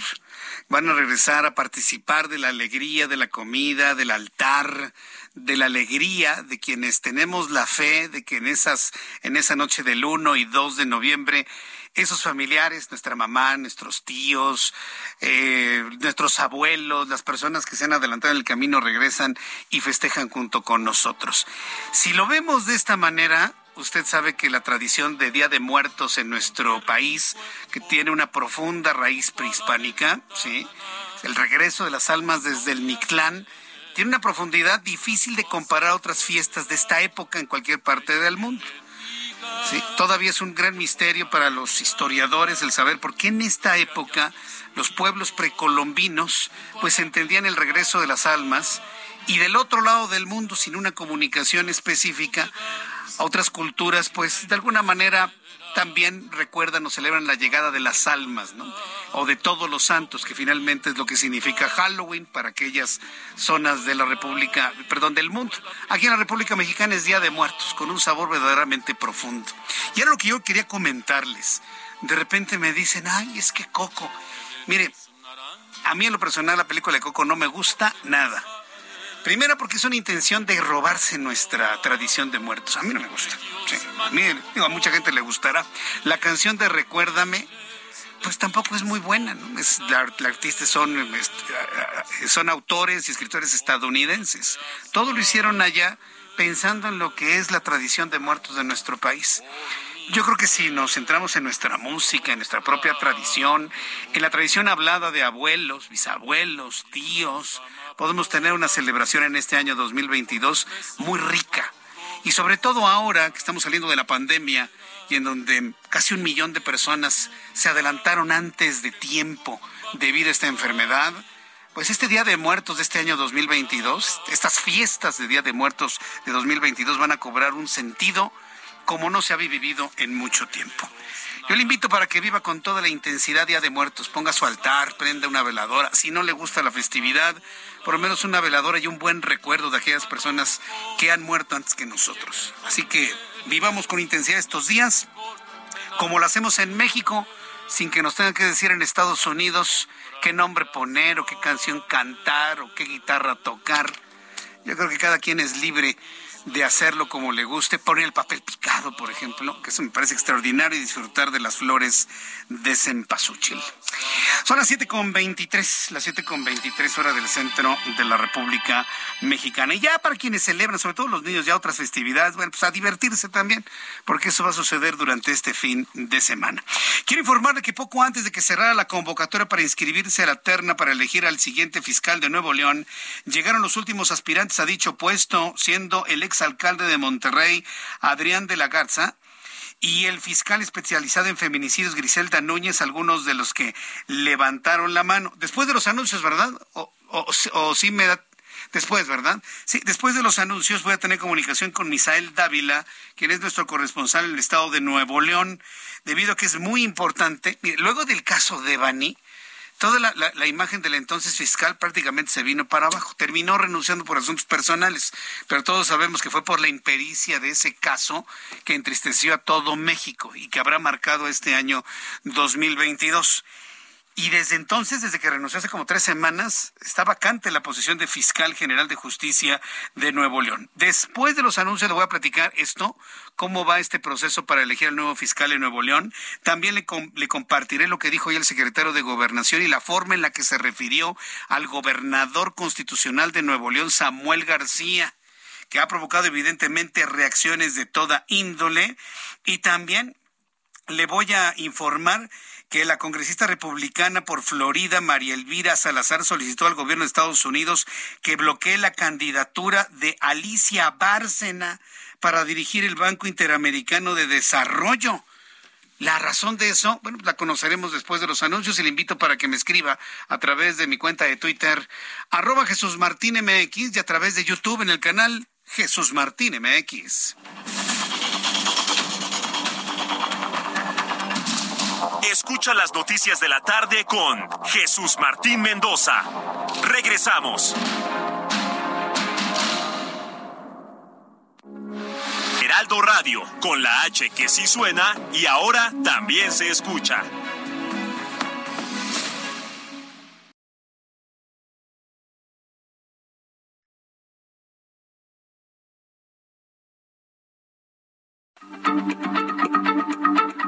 van a regresar a participar de la alegría, de la comida, del altar, de la alegría de quienes tenemos la fe de que en esas, en esa noche del 1 y 2 de noviembre esos familiares, nuestra mamá, nuestros tíos, eh, nuestros abuelos, las personas que se han adelantado en el camino regresan y festejan junto con nosotros. Si lo vemos de esta manera, usted sabe que la tradición de Día de Muertos en nuestro país, que tiene una profunda raíz prehispánica, ¿sí? el regreso de las almas desde el Mictlán, tiene una profundidad difícil de comparar a otras fiestas de esta época en cualquier parte del mundo. Sí, todavía es un gran misterio para los historiadores el saber por qué en esta época los pueblos precolombinos pues entendían el regreso de las almas y del otro lado del mundo sin una comunicación específica a otras culturas pues de alguna manera también recuerdan o celebran la llegada de las almas, ¿no? O de todos los santos, que finalmente es lo que significa Halloween para aquellas zonas de la República, perdón, del mundo. Aquí en la República Mexicana es Día de Muertos, con un sabor verdaderamente profundo. Y era lo que yo quería comentarles. De repente me dicen, ay, es que Coco. Mire, a mí en lo personal la película de Coco no me gusta nada. Primero porque es una intención de robarse nuestra tradición de muertos. A mí no me gusta. a mucha gente le gustará. La canción de Recuérdame, pues tampoco es muy buena. ¿no? Es, la, son, este, son autores y escritores estadounidenses. Todo lo hicieron allá pensando en lo que es la tradición de muertos de nuestro país. Yo creo que si nos centramos en nuestra música, en nuestra propia tradición, en la tradición hablada de abuelos, bisabuelos, tíos, podemos tener una celebración en este año 2022 muy rica. Y sobre todo ahora que estamos saliendo de la pandemia y en donde casi un millón de personas se adelantaron antes de tiempo debido a esta enfermedad, pues este Día de Muertos de este año 2022, estas fiestas de Día de Muertos de 2022 van a cobrar un sentido como no se había vivido en mucho tiempo. Yo le invito para que viva con toda la intensidad Día de Muertos, ponga su altar, prenda una veladora, si no le gusta la festividad, por lo menos una veladora y un buen recuerdo de aquellas personas que han muerto antes que nosotros. Así que vivamos con intensidad estos días, como lo hacemos en México, sin que nos tengan que decir en Estados Unidos qué nombre poner o qué canción cantar o qué guitarra tocar. Yo creo que cada quien es libre de hacerlo como le guste, poner el papel picado, por ejemplo, que eso me parece extraordinario y disfrutar de las flores de cempasúchil. Son las 7.23, las 7.23 horas del centro de la República Mexicana. Y ya para quienes celebran, sobre todo los niños, ya otras festividades, bueno, pues a divertirse también, porque eso va a suceder durante este fin de semana. Quiero informarle que poco antes de que cerrara la convocatoria para inscribirse a la terna para elegir al siguiente fiscal de Nuevo León, llegaron los últimos aspirantes a dicho puesto, siendo el exalcalde de Monterrey, Adrián de la Garza, y el fiscal especializado en feminicidios, Griselda Núñez, algunos de los que levantaron la mano. Después de los anuncios, ¿verdad? O, sí me da después, ¿verdad? Sí, después de los anuncios voy a tener comunicación con Misael Dávila, quien es nuestro corresponsal en el estado de Nuevo León, debido a que es muy importante. Mire, luego del caso de Bani, toda la, imagen del entonces fiscal prácticamente se vino para abajo. Terminó renunciando por asuntos personales, pero todos sabemos que fue por la impericia de ese caso que entristeció a todo México y que habrá marcado este año 2022. Y desde entonces, desde que renunció hace como tres semanas, está vacante la posición de fiscal general de justicia de Nuevo León. Después de los anuncios le voy a platicar esto, cómo va este proceso para elegir al nuevo fiscal en Nuevo León. También le, le compartiré lo que dijo hoy el secretario de Gobernación y la forma en la que se refirió al gobernador constitucional de Nuevo León, Samuel García que ha provocado evidentemente reacciones de toda índole y también le voy a informar que la congresista republicana por Florida, María Elvira Salazar, solicitó al gobierno de Estados Unidos que bloquee la candidatura de Alicia Bárcena para dirigir el Banco Interamericano de Desarrollo. La razón de eso, bueno, la conoceremos después de los anuncios y le invito para que me escriba a través de mi cuenta de Twitter, arroba Jesús Martín MX y a través de YouTube en el canal Jesús Martín MX. Escucha las noticias de la tarde con Jesús Martín Mendoza. Regresamos. Heraldo Radio, con la H que sí suena y ahora también se escucha.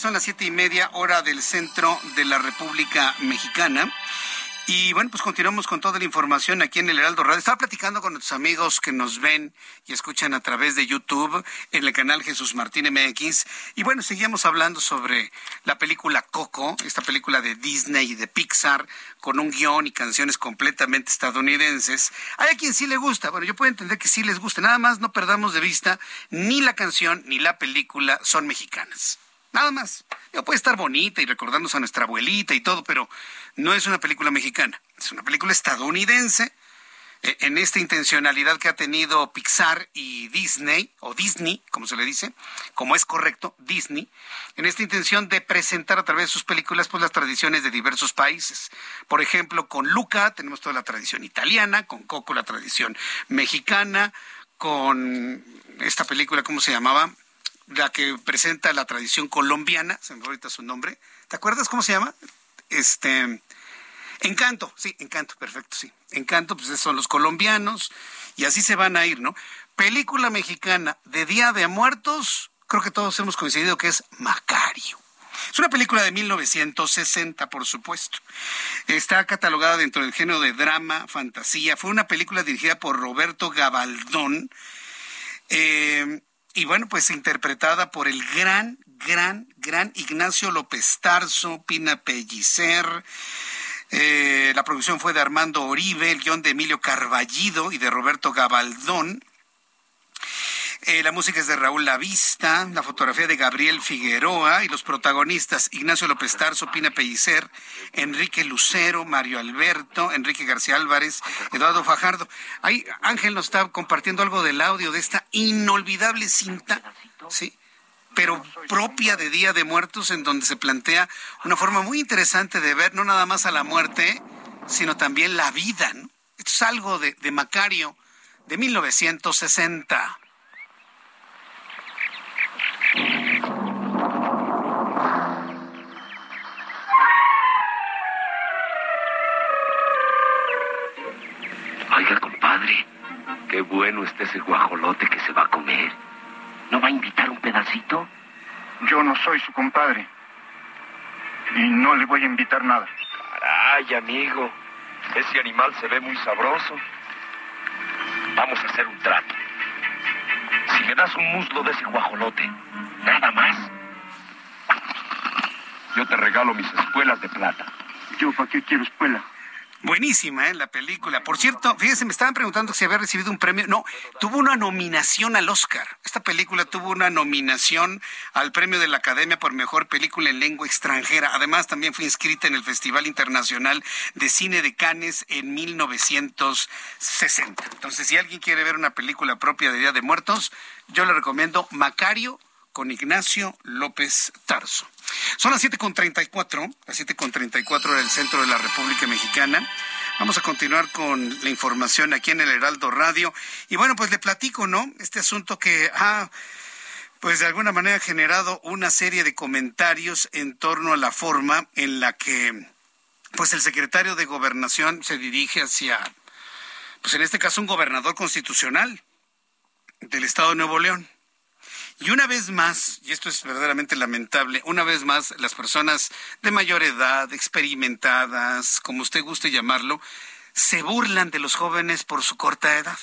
Son las siete y media hora del centro de la República Mexicana. Y bueno, pues continuamos con toda la información aquí en el Heraldo Radio. Estaba platicando con nuestros amigos que nos ven y escuchan a través de YouTube en el canal Jesús Martín MX. Y bueno, seguíamos hablando sobre la película Coco, esta película de Disney y de Pixar, con un guion y canciones completamente estadounidenses. Hay a quien sí le gusta. Bueno, yo puedo entender que sí les gusta. Nada más no perdamos de vista ni la canción ni la película son mexicanas. Nada más. Puede estar bonita y recordarnos a nuestra abuelita y todo, pero no es una película mexicana. Es una película estadounidense eh, en esta intencionalidad que ha tenido Pixar y Disney, o Disney, como se le dice, como es correcto, Disney, en esta intención de presentar a través de sus películas pues, las tradiciones de diversos países. Por ejemplo, con Luca tenemos toda la tradición italiana, con Coco la tradición mexicana, con esta película, ¿cómo se llamaba? La que presenta la tradición colombiana, se me ahorita su nombre. ¿Te acuerdas cómo se llama? Este Encanto, sí, Encanto, perfecto, sí. Encanto, pues son los colombianos y así se van a ir, ¿no? Película mexicana de Día de Muertos, creo que todos hemos coincidido que es Macario. Es una película de 1960, por supuesto. Está catalogada dentro del género de drama, fantasía. Fue una película dirigida por Roberto Gabaldón. Eh, y bueno, pues interpretada por el gran, gran, gran Ignacio López Tarso, Pina Pellicer. Eh, la producción fue de Armando Oribe, el guion de Emilio Carballido y de Roberto Gabaldón. Eh, la música es de Raúl Lavista, la fotografía de Gabriel Figueroa y los protagonistas Ignacio López Tarso, Pina Pellicer, Enrique Lucero, Mario Alberto, Enrique García Álvarez, Eduardo Fajardo. Ahí Ángel nos está compartiendo algo del audio de esta inolvidable cinta, ¿sí? pero propia de Día de Muertos, en donde se plantea una forma muy interesante de ver no nada más a la muerte, sino también la vida. Esto es algo de, de Macario de 1960. Oiga, compadre, qué bueno está ese guajolote que se va a comer. ¿No va a invitar un pedacito? Yo no soy su compadre. Y no le voy a invitar nada. Caray, amigo. Ese animal se ve muy sabroso. Vamos a hacer un trato. Si me das un muslo de ese guajolote, nada más, yo te regalo mis espuelas de plata. ¿Yo para qué quiero espuela? Buenísima, ¿eh? La película. Por cierto, fíjense, me estaban preguntando si había recibido un premio. No, tuvo una nominación al Oscar. Esta película tuvo una nominación al premio de la Academia por Mejor Película en Lengua Extranjera. Además, también fue inscrita en el Festival Internacional de Cine de Cannes en 1960. Entonces, si alguien quiere ver una película propia de Día de Muertos, yo le recomiendo Macario con Ignacio López Tarso. Son las 7.34, las 7.34 del centro de la República Mexicana. Vamos a continuar con la información aquí en el Heraldo Radio. Y bueno, pues le platico, ¿no? Este asunto que ha, pues de alguna manera generado una serie de comentarios en torno a la forma en la que, pues el secretario de Gobernación se dirige hacia, pues en este caso un gobernador constitucional del Estado de Nuevo León. Y una vez más, y esto es verdaderamente lamentable, una vez más las personas de mayor edad, experimentadas, como usted guste llamarlo, se burlan de los jóvenes por su corta edad.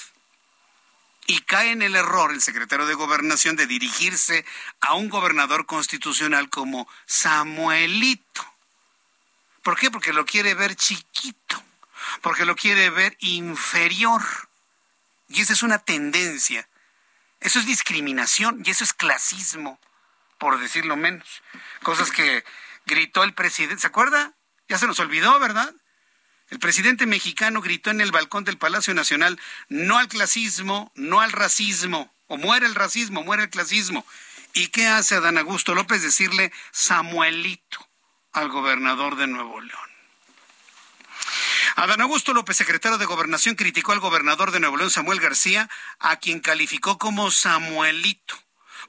Y cae en el error el secretario de Gobernación de dirigirse a un gobernador constitucional como Samuelito. ¿Por qué? Porque lo quiere ver chiquito, porque lo quiere ver inferior. Y esa es una tendencia eso es discriminación y eso es clasismo, por decirlo menos. Cosas que gritó el presidente. ¿Se acuerda? Ya se nos olvidó, ¿verdad? El presidente mexicano gritó en el balcón del Palacio Nacional, no al clasismo, no al racismo, o muere el racismo, muere el clasismo. ¿Y qué hace Adán Augusto López? Decirle Samuelito al gobernador de Nuevo León. Adán Augusto López, secretario de Gobernación, criticó al gobernador de Nuevo León, Samuel García, a quien calificó como Samuelito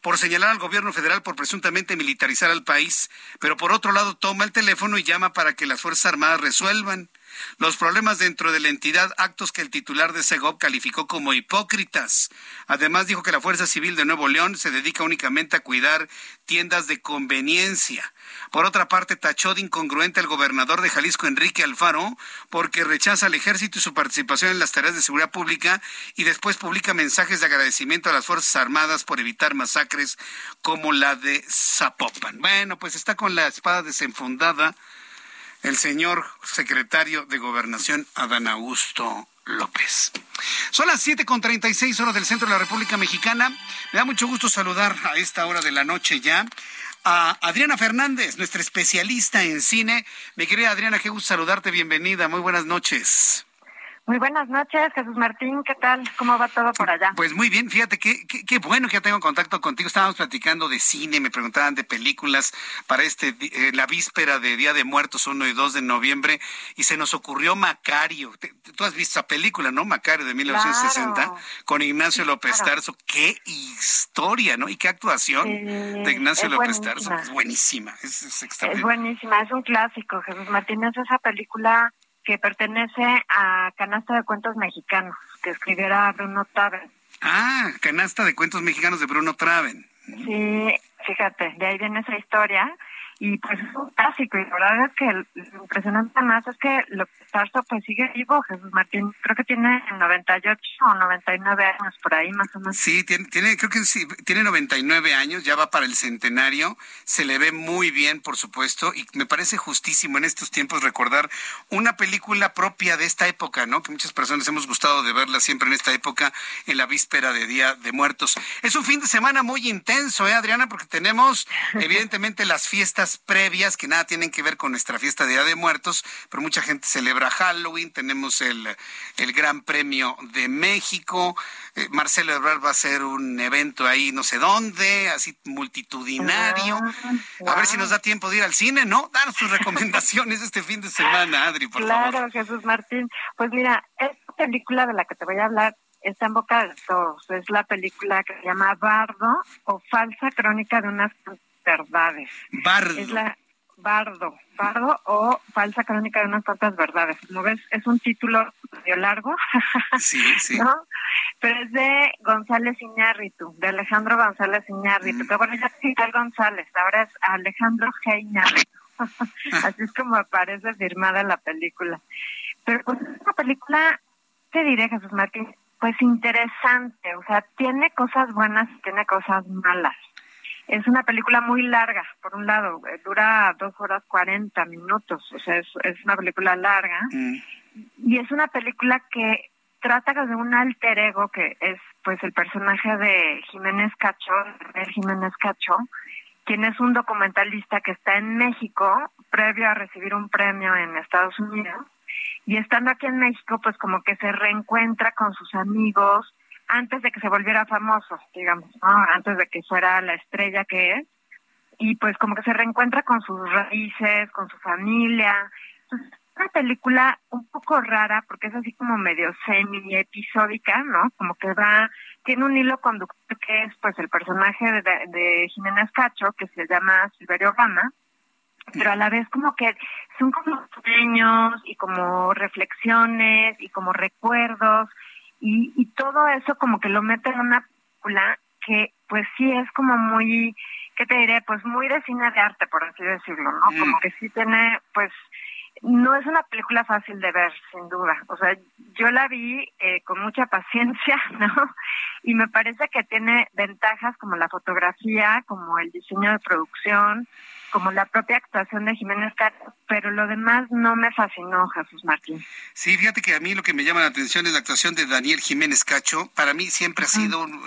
por señalar al gobierno federal por presuntamente militarizar al país, pero por otro lado toma el teléfono y llama para que las Fuerzas Armadas resuelvan los problemas dentro de la entidad, actos que el titular de Segov calificó como hipócritas. Además dijo que la Fuerza Civil de Nuevo León se dedica únicamente a cuidar tiendas de conveniencia. Por otra parte, tachó de incongruente al gobernador de Jalisco, Enrique Alfaro, porque rechaza al ejército y su participación en las tareas de seguridad pública y después publica mensajes de agradecimiento a las Fuerzas Armadas por evitar masacres como la de Zapopan. Bueno, pues está con la espada desenfundada el señor secretario de Gobernación, Adán Augusto López. Son las 7.36 horas del centro de la República Mexicana. Me da mucho gusto saludar a esta hora de la noche ya a Adriana Fernández, nuestra especialista en cine. Mi querida Adriana, qué gusto saludarte, bienvenida, muy buenas noches. Muy buenas noches, Jesús Martín, ¿qué tal? ¿Cómo va todo por allá? Pues muy bien, fíjate qué, qué, bueno que ya tengo contacto contigo. Estábamos platicando de cine, me preguntaban de películas para este eh, la víspera de Día de Muertos 1 y 2 de noviembre y se nos ocurrió Macario. Tú has visto esa película, ¿no? Macario de 1960 con Ignacio López Tarso. Qué historia, ¿no? Y qué actuación de Ignacio López Tarso. Es buenísima, es, es Es buenísima, es un clásico, Jesús Martín. Es esa película que pertenece a Canasta de Cuentos Mexicanos, que escribiera Bruno Traven. Ah, Canasta de Cuentos Mexicanos de Bruno Traven. Sí, fíjate, de ahí viene esa historia y pues es un clásico y la verdad es que lo impresionante más es que lo que Tarso pues sigue vivo, Jesús Martín, creo que tiene 98 o 99 años por ahí más o menos. Sí, tiene, tiene creo que sí, tiene 99 años, ya va para el centenario, se le ve muy bien, por supuesto, y me parece justísimo en estos tiempos recordar una película propia de esta época, ¿no? Que muchas personas hemos gustado de verla siempre en esta época, en la víspera de Día de Muertos. Es un fin de semana muy intenso, ¿eh, Adriana? Porque tenemos [laughs] evidentemente las fiestas previas que nada tienen que ver con nuestra fiesta de Día de Muertos, pero mucha gente celebra Halloween, tenemos el, el Gran Premio de México, eh, Marcelo Ebrard va a hacer un evento ahí no sé dónde, así multitudinario. A ver si nos da tiempo de ir al cine, ¿no? Dar sus [laughs] recomendaciones este fin de semana, Adri, por favor. Claro, Jesús Martín. Pues mira, esta película de la que te voy a hablar está en boca de todos. Es la película que se llama Bardo o Falsa Crónica de unas verdades. Bardo. Es la Bardo, Bardo o Falsa Crónica de unas cuantas verdades. ¿No ves? Es un título medio largo. [laughs] Sí, sí. ¿no? Pero es de González Iñárritu, de Alejandro González Iñárritu. Mm. Que bueno, ya es González, ahora es Alejandro G. Iñárritu. [laughs] Así es como aparece firmada la película. Pero pues esta película, te diré, Jesús Martín, pues interesante. O sea, tiene cosas buenas y tiene cosas malas. Es una película muy larga, por un lado, eh, dura dos horas cuarenta minutos, o sea, es, es una película larga. Mm. Y es una película que trata de un alter ego que es pues el personaje de Jiménez Cacho, el Jiménez Cacho, quien es un documentalista que está en México previo a recibir un premio en Estados Unidos y estando aquí en México pues como que se reencuentra con sus amigos antes de que se volviera famoso, digamos, antes de que fuera la estrella que es, y pues como que se reencuentra con sus raíces, con su familia. Entonces, es una película un poco rara porque es así como medio semi-episódica, ¿no? Como que va, tiene un hilo conductor que es pues el personaje de, de Jiménez Cacho, que se llama Silverio Gama, pero a la vez como que son como sueños y como reflexiones y como recuerdos y, y todo eso como que lo mete en una película que pues sí es como muy, ¿qué te diré? Pues muy de cine de arte, por así decirlo, ¿no? Mm. Como que sí tiene, pues, no es una película fácil de ver, sin duda. O sea, yo la vi eh, con mucha paciencia, [laughs] ¿no? Y me parece que tiene ventajas como la fotografía, como el diseño de producción, como la propia actuación de Jiménez Cacho, pero lo demás no me fascinó, Jesús Martín. Sí, fíjate que a mí lo que me llama la atención es la actuación de Daniel Jiménez Cacho. Para mí siempre ha sido, un-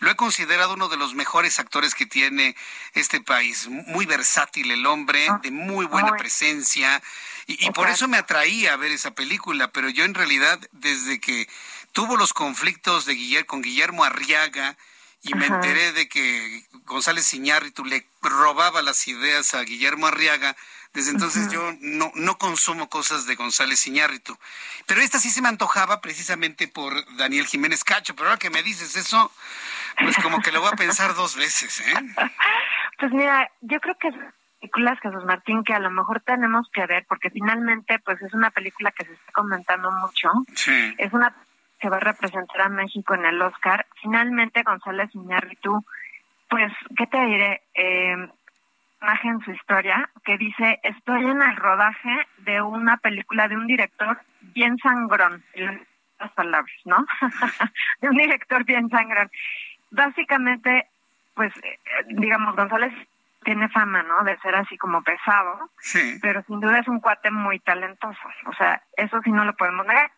lo he considerado uno de los mejores actores que tiene este país. Muy versátil el hombre, de muy buena Muy. presencia. Y, y por eso me atraía a ver esa película, pero yo en realidad, desde que tuvo los conflictos de Guiller, con Guillermo Arriaga, y me Ajá. enteré de que González Iñárritu le robaba las ideas a Guillermo Arriaga, desde entonces yo no, no consumo cosas de González Iñárritu. Pero esta sí se me antojaba precisamente por Daniel Jiménez Cacho, pero ahora que me dices eso, pues como que lo voy a pensar dos veces, ¿eh? [laughs] Pues mira, yo creo que es películas, Jesús Martín, que a lo mejor tenemos que ver, porque finalmente, pues es una película que se está comentando mucho. Sí. Es una que va a representar a México en el Oscar. Finalmente, González Iñárritu, pues, ¿qué te diré? Eh, imagen su historia que dice, estoy en el rodaje de una película de un director bien sangrón, en las palabras, ¿no? [laughs] de un director bien sangrón. Básicamente, pues, eh, digamos, González tiene fama, ¿no? De ser así como pesado, Sí. pero sin duda es un cuate muy talentoso. O sea, eso sí no lo podemos negar.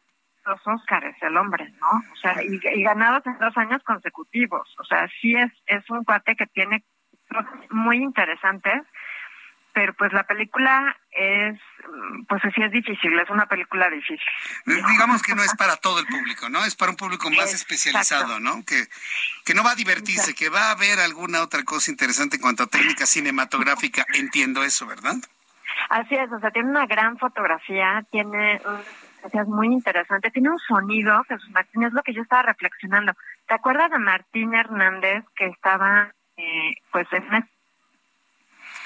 Los Óscares, el hombre, ¿no? O sea, y, y ganados en dos años consecutivos. O sea, sí es, es un cuate que tiene cosas muy interesantes, pero pues la película es, pues sí es difícil, es una película difícil. Digamos que no es para todo el público, ¿no? Es para un público más especializado, ¿no? Que, que no va a divertirse, que va a ver alguna otra cosa interesante en cuanto a técnica cinematográfica. Entiendo eso, ¿verdad? Así es, o sea, tiene una gran fotografía, tiene es muy interesante, tiene un sonido, Jesús Martín, es lo que yo estaba reflexionando. ¿Te acuerdas de Martín Hernández que estaba, eh, pues, en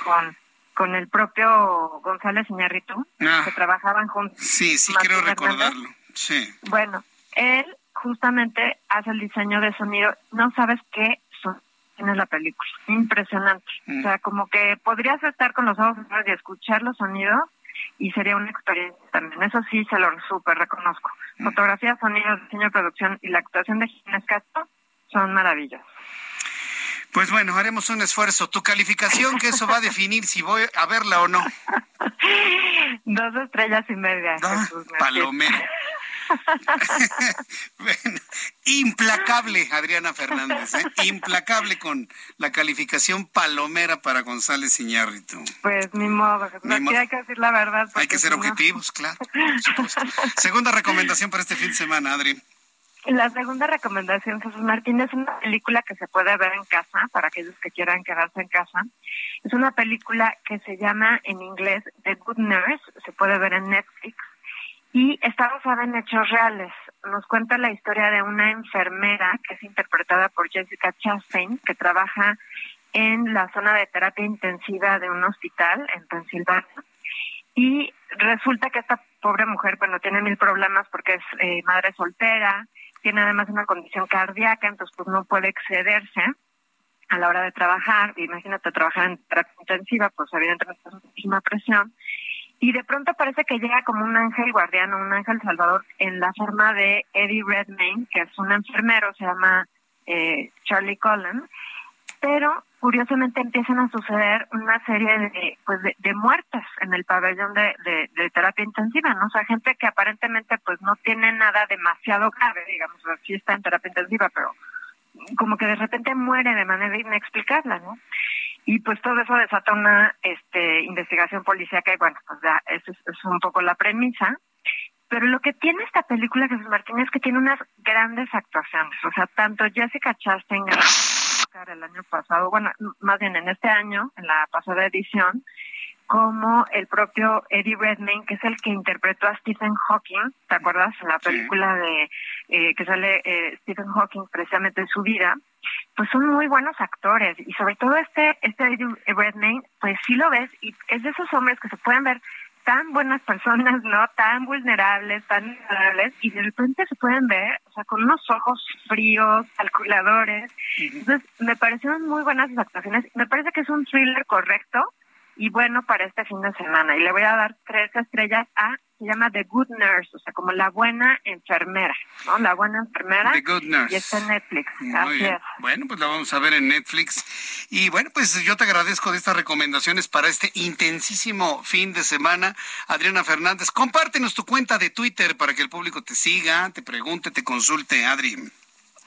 con con el propio González Iñárritu, ah. que trabajaban juntos. Sí, sí, quiero recordarlo. Sí. Bueno, él justamente hace el diseño de sonido. No sabes qué son tiene la película. Impresionante. O Mm. sea, como que podrías estar con los ojos y escuchar los sonidos y sería una experiencia también. Eso sí, se lo súper reconozco. Mm. Fotografía, sonido, diseño de producción y la actuación de Ginés Castro son maravillosos. Pues bueno, haremos un esfuerzo. Tu calificación, que eso va a definir si voy a verla o no. [laughs] Dos estrellas y media. Ah, Jesús palomero. Bueno, [laughs] implacable, Adriana Fernández, ¿eh? implacable con la calificación palomera para González Iñárritu. Pues ni modo, Ni hay que decir la verdad. Hay que ser si no- objetivos, claro. por supuesto. Segunda recomendación para este fin de semana, Adri. La segunda recomendación, Jesús Martín, es una película que se puede ver en casa, para aquellos que quieran quedarse en casa. Es una película que se llama en inglés The Good Nurse, se puede ver en Netflix, y está basada en hechos reales. Nos cuenta la historia de una enfermera que es interpretada por Jessica Chastain, que trabaja en la zona de terapia intensiva de un hospital en Pensilvania. Y resulta que esta pobre mujer, bueno, tiene mil problemas porque es eh, madre soltera, tiene además una condición cardíaca, entonces pues no puede excederse a la hora de trabajar. Imagínate trabajar en terapia intensiva, pues evidentemente es muchísima presión. Y de pronto parece que llega como un ángel guardiano, un ángel salvador, en la forma de Eddie Redmayne, que es un enfermero, se llama eh, Charlie Cullen, pero curiosamente empiezan a suceder una serie de pues de, de muertes en el pabellón de, de, de terapia intensiva, ¿no? O sea, gente que aparentemente pues no tiene nada demasiado grave, digamos, o sea, sí está en terapia intensiva, pero como que de repente muere de manera inexplicable, ¿no? Y pues todo eso desata una este investigación policíaca y bueno, pues ya eso es, es un poco la premisa. Pero lo que tiene esta película, Jesús Martín, es que tiene unas grandes actuaciones. O sea, tanto Jessica Chastain ganó el año pasado, bueno, más bien en este año, en la pasada edición, como el propio Eddie Redmayne, que es el que interpretó a Stephen Hawking, ¿te acuerdas? En la película de eh, que sale eh, Stephen Hawking precisamente en su vida, pues son muy buenos actores y sobre todo este este Redmayne, pues sí lo ves y es de esos hombres que se pueden ver tan buenas personas, ¿no? Tan vulnerables, tan vulnerables, y de repente se pueden ver, o sea, con unos ojos fríos, calculadores. Entonces, me parecieron muy buenas sus actuaciones. Me parece que es un thriller correcto y bueno para este fin de semana. Y le voy a dar tres estrellas a, se llama The Good Nurse, o sea, como la buena enfermera, ¿no? La buena enfermera. The Good Nurse. Y está en Netflix. Muy bien. Bueno, pues la vamos a ver en Netflix. Y bueno, pues yo te agradezco de estas recomendaciones para este intensísimo fin de semana. Adriana Fernández, compártenos tu cuenta de Twitter para que el público te siga, te pregunte, te consulte, Adri.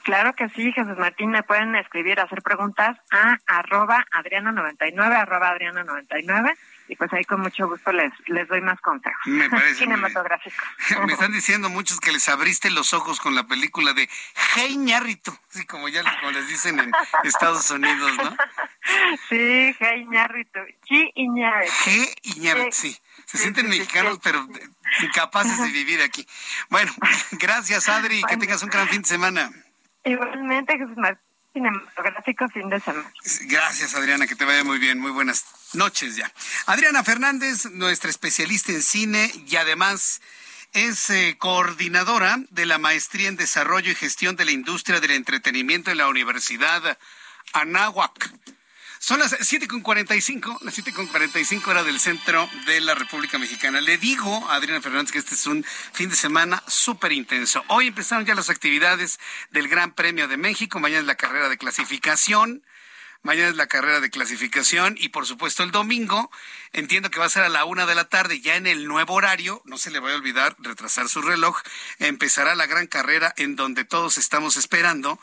Claro que sí, Jesús Martín, me pueden escribir, hacer preguntas a arroba adriana99, arroba adriana99, y pues ahí con mucho gusto les, les doy más consejos. Me parece. [laughs] Cinematográficos. [laughs] Me están diciendo muchos que les abriste los ojos con la película de Hey Ñarrito, así como ya como les dicen en Estados Unidos, ¿no? [laughs] Sí, Hey Iñárritu. G Ñarrito, sí. Se sienten mexicanos, pero incapaces de vivir aquí. Bueno, gracias Adri, que tengas un gran fin de semana. Igualmente, Jesús Martín, cinematográfico fin de semana. Gracias, Adriana, que te vaya muy bien. Muy buenas noches ya. Adriana Fernández, nuestra especialista en cine y además es eh, coordinadora de la Maestría en Desarrollo y Gestión de la Industria del Entretenimiento en la Universidad Anáhuac. Son las 7.45, las 7.45 hora del centro de la República Mexicana. Le digo a Adriana Fernández que este es un fin de semana súper intenso. Hoy empezaron ya las actividades del Gran Premio de México, mañana es la carrera de clasificación. Mañana es la carrera de clasificación y por supuesto el domingo entiendo que va a ser a la una de la tarde ya en el nuevo horario. No se le vaya a olvidar retrasar su reloj. Empezará la gran carrera en donde todos estamos esperando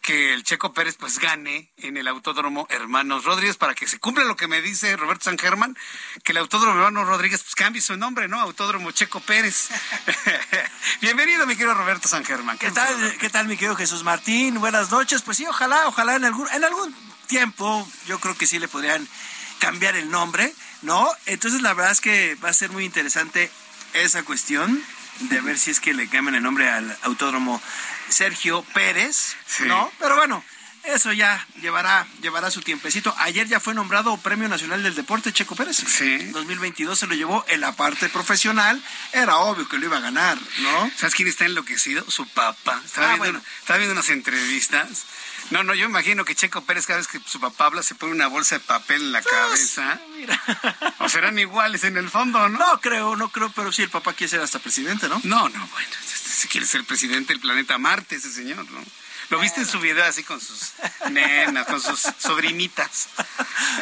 que el Checo Pérez pues gane en el Autódromo Hermanos Rodríguez para que se cumpla lo que me dice Roberto San Germán, que el Autódromo Hermanos Rodríguez pues cambie su nombre, ¿no? Autódromo Checo Pérez. [laughs] Bienvenido, mi querido Roberto San Germán. ¿Qué tal, ¿Qué tal, mi querido Jesús Martín? Buenas noches. Pues sí, ojalá, ojalá en algún, en algún tiempo yo creo que sí le podrían cambiar el nombre, ¿no? Entonces la verdad es que va a ser muy interesante esa cuestión de ver si es que le cambian el nombre al Autódromo Sergio Pérez, ¿no? Pero bueno, eso ya llevará, llevará su tiempecito. Ayer ya fue nombrado Premio Nacional del Deporte Checo Pérez. Sí. 2022 se lo llevó en la parte profesional. Era obvio que lo iba a ganar, ¿no? ¿Sabes quién está enloquecido? Su papá. Estaba, Ah, viendo, bueno. estaba viendo unas entrevistas. No, no, yo imagino que Checo Pérez cada vez que su papá habla se pone una bolsa de papel en la cabeza. O serán iguales en el fondo, ¿no? No creo, no creo, pero sí el papá quiere ser hasta presidente, ¿no? No, no, bueno, este, si quiere ser presidente del planeta Marte, ese señor, ¿no? Lo viste en su video así con sus nenas, con sus sobrinitas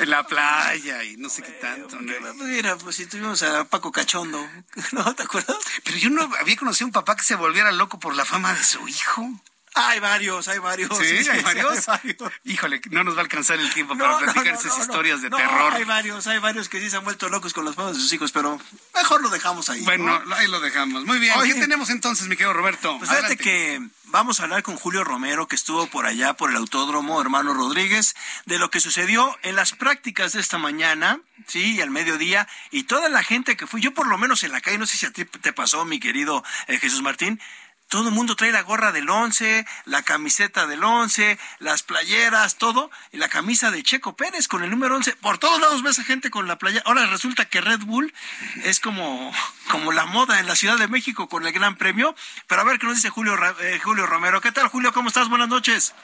en la playa y no sé qué tanto. ¿no? Mira, pues si tuvimos a Paco Cachondo, [laughs] ¿no? ¿Te acuerdas? Pero yo no había conocido a un papá que se volviera loco por la fama de su hijo. Hay varios, hay varios. ¿Sí? [laughs] ¿Hay varios? hay varios. Híjole, no nos va a alcanzar el tiempo para No, platicar no, esas no, historias de terror. Hay varios, hay varios que sí se han vuelto locos con las famas de sus hijos, pero mejor lo dejamos ahí. Bueno, ¿no? ahí lo dejamos. Muy bien. Oye. ¿Qué tenemos entonces, mi querido Roberto? Pues fíjate que vamos a hablar con Julio Romero, que estuvo por allá por el autódromo Hermano Rodríguez, de lo que sucedió en las prácticas de esta mañana, sí, y al mediodía, y toda la gente que fue, yo por lo menos en la calle, no sé si a ti te pasó, mi querido eh, Jesús Martín, todo el mundo trae la gorra del 11, la camiseta del 11, las playeras, todo, y la camisa de Checo Pérez con el número 11. Por todos lados ves a gente con la playera. Ahora resulta que Red Bull es como, como la moda en la Ciudad de México con el Gran Premio. Pero a ver qué nos dice Julio, eh, Julio Romero. ¿Qué tal, Julio? ¿Cómo estás? Buenas noches.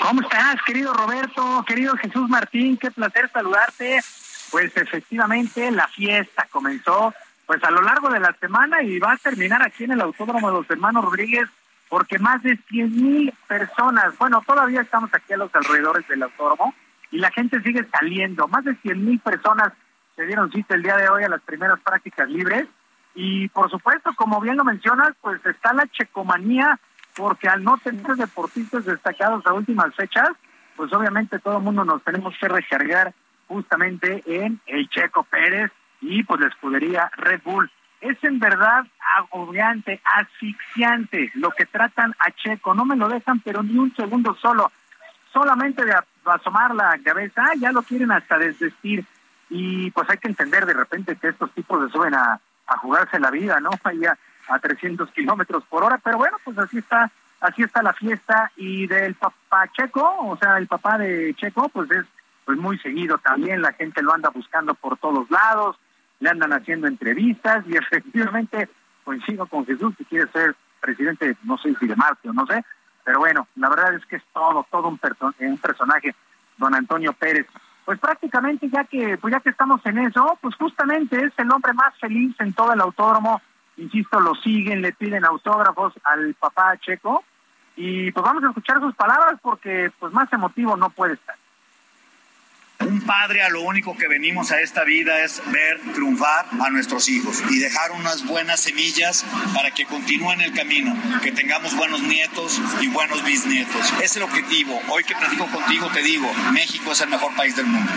¿Cómo estás, querido Roberto? Querido Jesús Martín, qué placer saludarte. Pues efectivamente la fiesta comenzó pues a lo largo de la semana y va a terminar aquí en el Autódromo de los Hermanos Rodríguez porque más de 100 mil personas, bueno, todavía estamos aquí a los alrededores del autódromo y la gente sigue saliendo. Más de 100 mil personas se dieron cita el día de hoy a las primeras prácticas libres y por supuesto, como bien lo mencionas, pues está la checomanía porque al no tener deportistas destacados a últimas fechas, pues obviamente todo el mundo nos tenemos que recargar justamente en el Checo Pérez y pues la escudería Red Bull. Es en verdad agobiante, asfixiante lo que tratan a Checo. No me lo dejan, pero ni un segundo solo. Solamente de asomar la cabeza, ya lo quieren hasta desvestir. Y pues hay que entender de repente que estos tipos se suben a, a jugarse la vida, ¿no? [laughs] Allá a 300 kilómetros por hora. Pero bueno, pues así está, así está la fiesta. Y del papá Checo, o sea, el papá de Checo, pues es pues muy seguido también. La gente lo anda buscando por todos lados le andan haciendo entrevistas y [laughs] efectivamente coincido con Jesús que quiere ser presidente, no sé si de Marte o no sé, pero bueno, la verdad es que es todo, todo un, un personaje, don Antonio Pérez. Pues prácticamente ya que, pues ya que estamos en eso, pues justamente es el hombre más feliz en todo el autódromo, insisto, lo siguen, le piden autógrafos al papá Checo y pues vamos a escuchar sus palabras porque pues más emotivo no puede estar. Padre a lo único que venimos a esta vida es ver triunfar a nuestros hijos y dejar unas buenas semillas para que continúen el camino, que tengamos buenos nietos y buenos bisnietos. Es el objetivo. Hoy que platico contigo te digo, México es el mejor país del mundo.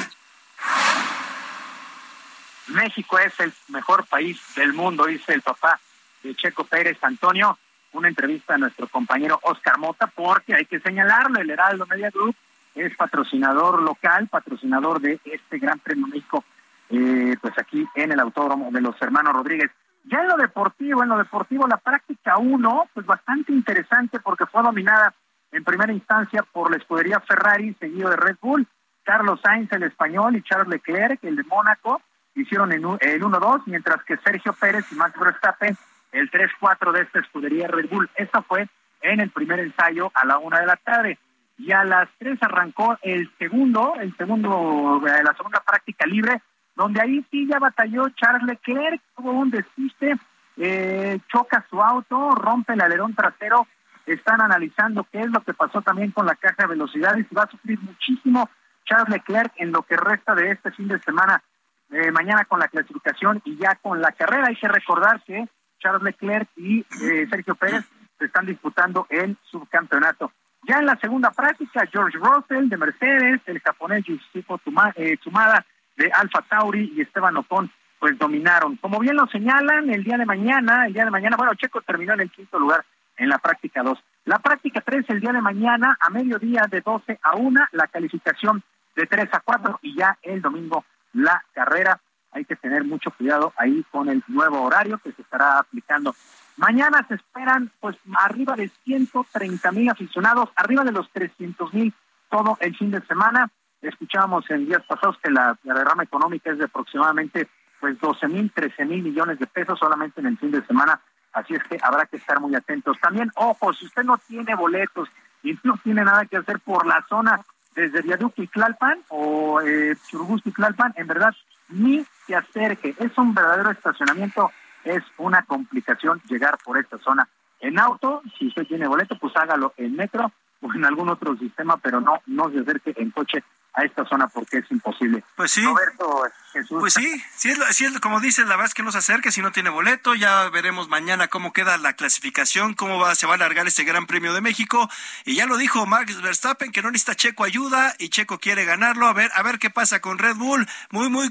México es el mejor país del mundo, dice el papá de Checo Pérez Antonio. Una entrevista a nuestro compañero Oscar Mota, porque hay que señalarlo, el Heraldo Media Group es patrocinador local, patrocinador de este Gran Premio México, eh, pues aquí en el Autódromo de los Hermanos Rodríguez. Ya en lo deportivo, en lo deportivo, la práctica 1, pues bastante interesante porque fue dominada en primera instancia por la escudería Ferrari, seguido de Red Bull. Carlos Sainz, el español, y Charles Leclerc, el de Mónaco, hicieron el 1-2, mientras que Sergio Pérez y Max Verstappen, el 3-4 de esta escudería Red Bull. Esto fue en el primer ensayo a la una de la tarde. Y a las 3 arrancó el segundo, el segundo, eh, la segunda práctica libre, donde ahí sí ya batalló Charles Leclerc, tuvo un despiste, eh, choca su auto, rompe el alerón trasero, están analizando qué es lo que pasó también con la caja de velocidades y va a sufrir muchísimo Charles Leclerc en lo que resta de este fin de semana, eh, mañana con la clasificación y ya con la carrera. Hay que recordar que Charles Leclerc y eh, Sergio Pérez se están disputando el subcampeonato. Ya en la segunda práctica, George Russell de Mercedes, el japonés Yusuke eh, Tsumada de Alfa Tauri y Esteban Ocon pues dominaron. Como bien lo señalan, el día de mañana, el día de mañana, bueno, Checo terminó en el quinto lugar en la práctica 2. La práctica 3 el día de mañana a mediodía de 12 a 1, la calificación de 3 a 4 y ya el domingo la carrera. Hay que tener mucho cuidado ahí con el nuevo horario que se estará aplicando. Mañana se esperan pues arriba de 130 mil aficionados, arriba de los 300 mil todo el fin de semana. Escuchábamos en días pasados que la, derrama económica es de aproximadamente pues 12 mil, 13 mil millones de pesos solamente en el fin de semana. Así es que habrá que estar muy atentos. También, ojo, si usted no tiene boletos y no tiene nada que hacer por la zona desde Viaducto y Tlalpan o eh, Churubusco y Tlalpan, en verdad, ni se acerque. Es un verdadero estacionamiento, es una complicación llegar por esta zona. En auto, si usted tiene boleto, pues hágalo en metro o en algún otro sistema, pero no, no se acerque en coche a esta zona porque es imposible. Pues sí. Roberto Jesús. Pues sí, sí es, sí es como dice, la verdad es que no se acerque si no tiene boleto. Ya veremos mañana cómo queda la clasificación, cómo va, se va a alargar este Gran Premio de México. Y ya lo dijo Max Verstappen que no necesita Checo ayuda y Checo quiere ganarlo. A ver, a ver qué pasa con Red Bull. Muy, muy,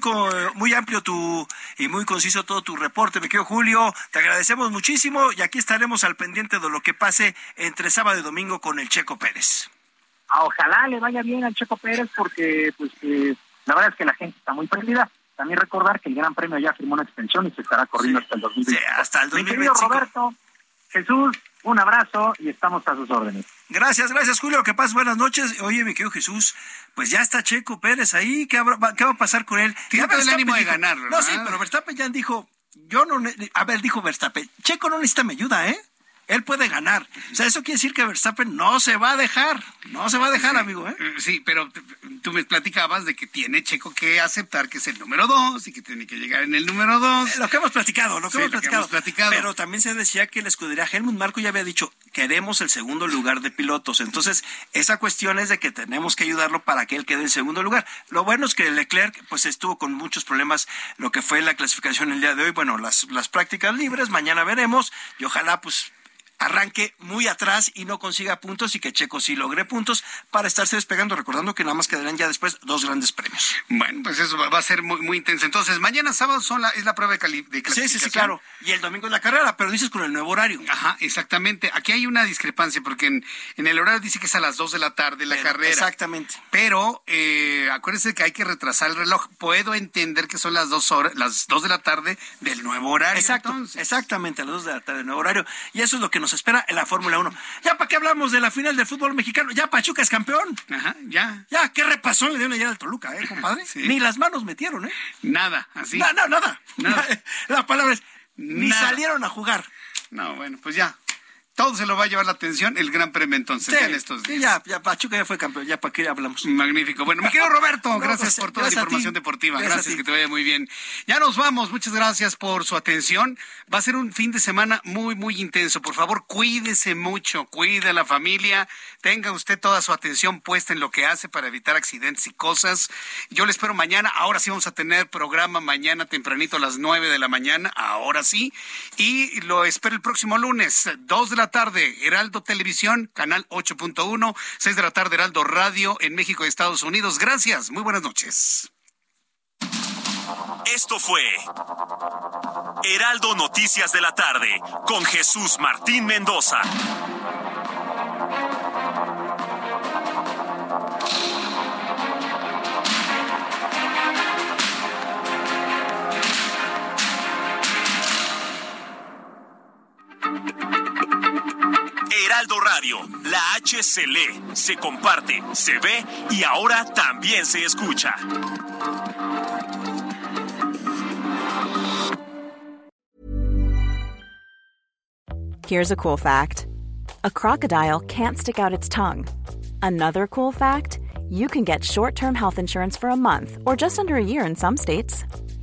muy amplio tu y muy conciso todo tu reporte, me quedo Julio. Te agradecemos muchísimo y aquí estaremos al pendiente de lo que pase entre sábado y domingo con el Checo Pérez ojalá le vaya bien al Checo Pérez porque pues eh, la verdad es que la gente está muy perdida. También recordar que el Gran Premio ya firmó una extensión y se estará corriendo hasta el 2025. Sí, hasta el 2025. Mi querido Roberto, Jesús, un abrazo y estamos a sus órdenes. Gracias, gracias Julio, que pases buenas noches. Oye, mi querido Jesús, pues ya está Checo Pérez ahí, ¿qué, va a pasar con él? Tiene el ánimo de ganar, No, sí, pero Verstappen ya dijo, yo no, a ver, dijo Verstappen, Checo no necesita mi ayuda, ¿eh? Él puede ganar. O sea, eso quiere decir que Verstappen no se va a dejar, no se va a dejar, amigo. ¿eh? Sí, pero tú me platicabas de que tiene Checo que aceptar que es el número dos y que tiene que llegar en el número dos. Eh, lo que hemos platicado, lo que, hemos, platicado. Pero también se decía que la escudería Helmut Marco ya había dicho, queremos el segundo lugar de pilotos. Entonces, esa cuestión es de que tenemos que ayudarlo para que él quede en segundo lugar. Lo bueno es que Leclerc pues estuvo con muchos problemas lo que fue la clasificación el día de hoy. Bueno, las, las prácticas libres, mañana veremos y ojalá pues arranque muy atrás y no consiga puntos y que Checo sí logre puntos para estarse despegando, recordando que nada más quedarán ya después dos grandes premios. Bueno, pues eso va a ser muy, muy intenso. Entonces, mañana sábado son la, es la prueba de, cali de clasificación. Sí, sí, sí, claro. Y el domingo es la carrera, pero dices con el nuevo horario. Ajá, exactamente. Aquí hay una discrepancia porque en, en el horario dice que es a las dos de la tarde la carrera. Exactamente. Pero eh, acuérdense que hay que retrasar el reloj. Puedo entender que son las dos horas, las dos de la tarde del nuevo horario. Exacto, exactamente, a las dos de la tarde del nuevo horario. Y eso es lo que nos espera en la Fórmula 1. ¿Ya para qué hablamos de la final del fútbol mexicano? Ya Pachuca es campeón. Ajá, ya. Ya, qué repasón le dieron ayer al Toluca, ¿eh, compadre? [laughs] Ni las manos metieron, ¿eh? Nada, así. No, no, nada. nada. [laughs] La palabra es, ni salieron a jugar. No, bueno, pues ya todo se lo va a llevar la atención el Gran Premio entonces en estos días. ya, ya, Pachuca ya fue campeón, ya para qué hablamos. Magnífico. Bueno, mi querido Roberto, [laughs] gracias pues, por toda la información deportiva. Gracias, que te vaya muy bien. Ya nos vamos, muchas gracias por su atención. Va a ser un fin de semana muy, muy intenso. Por favor, cuídese mucho, cuide a la familia, tenga usted toda su atención puesta en lo que hace para evitar accidentes y cosas. Yo le espero mañana, ahora sí vamos a tener programa mañana tempranito a las nueve de la mañana, ahora sí. Y lo espero el próximo lunes, dos de la tarde, Heraldo Televisión, canal 8.1, 6 de la tarde, Heraldo Radio en México y Estados Unidos. Gracias, muy buenas noches. Esto fue Heraldo Noticias de la tarde con Jesús Martín Mendoza. Heraldo Radio, la H se lee, se comparte, se ve y ahora también se escucha. Here's a cool fact. A crocodile can't stick out its tongue. Another cool fact, you can get short-term health insurance for a month or just under a year in some states.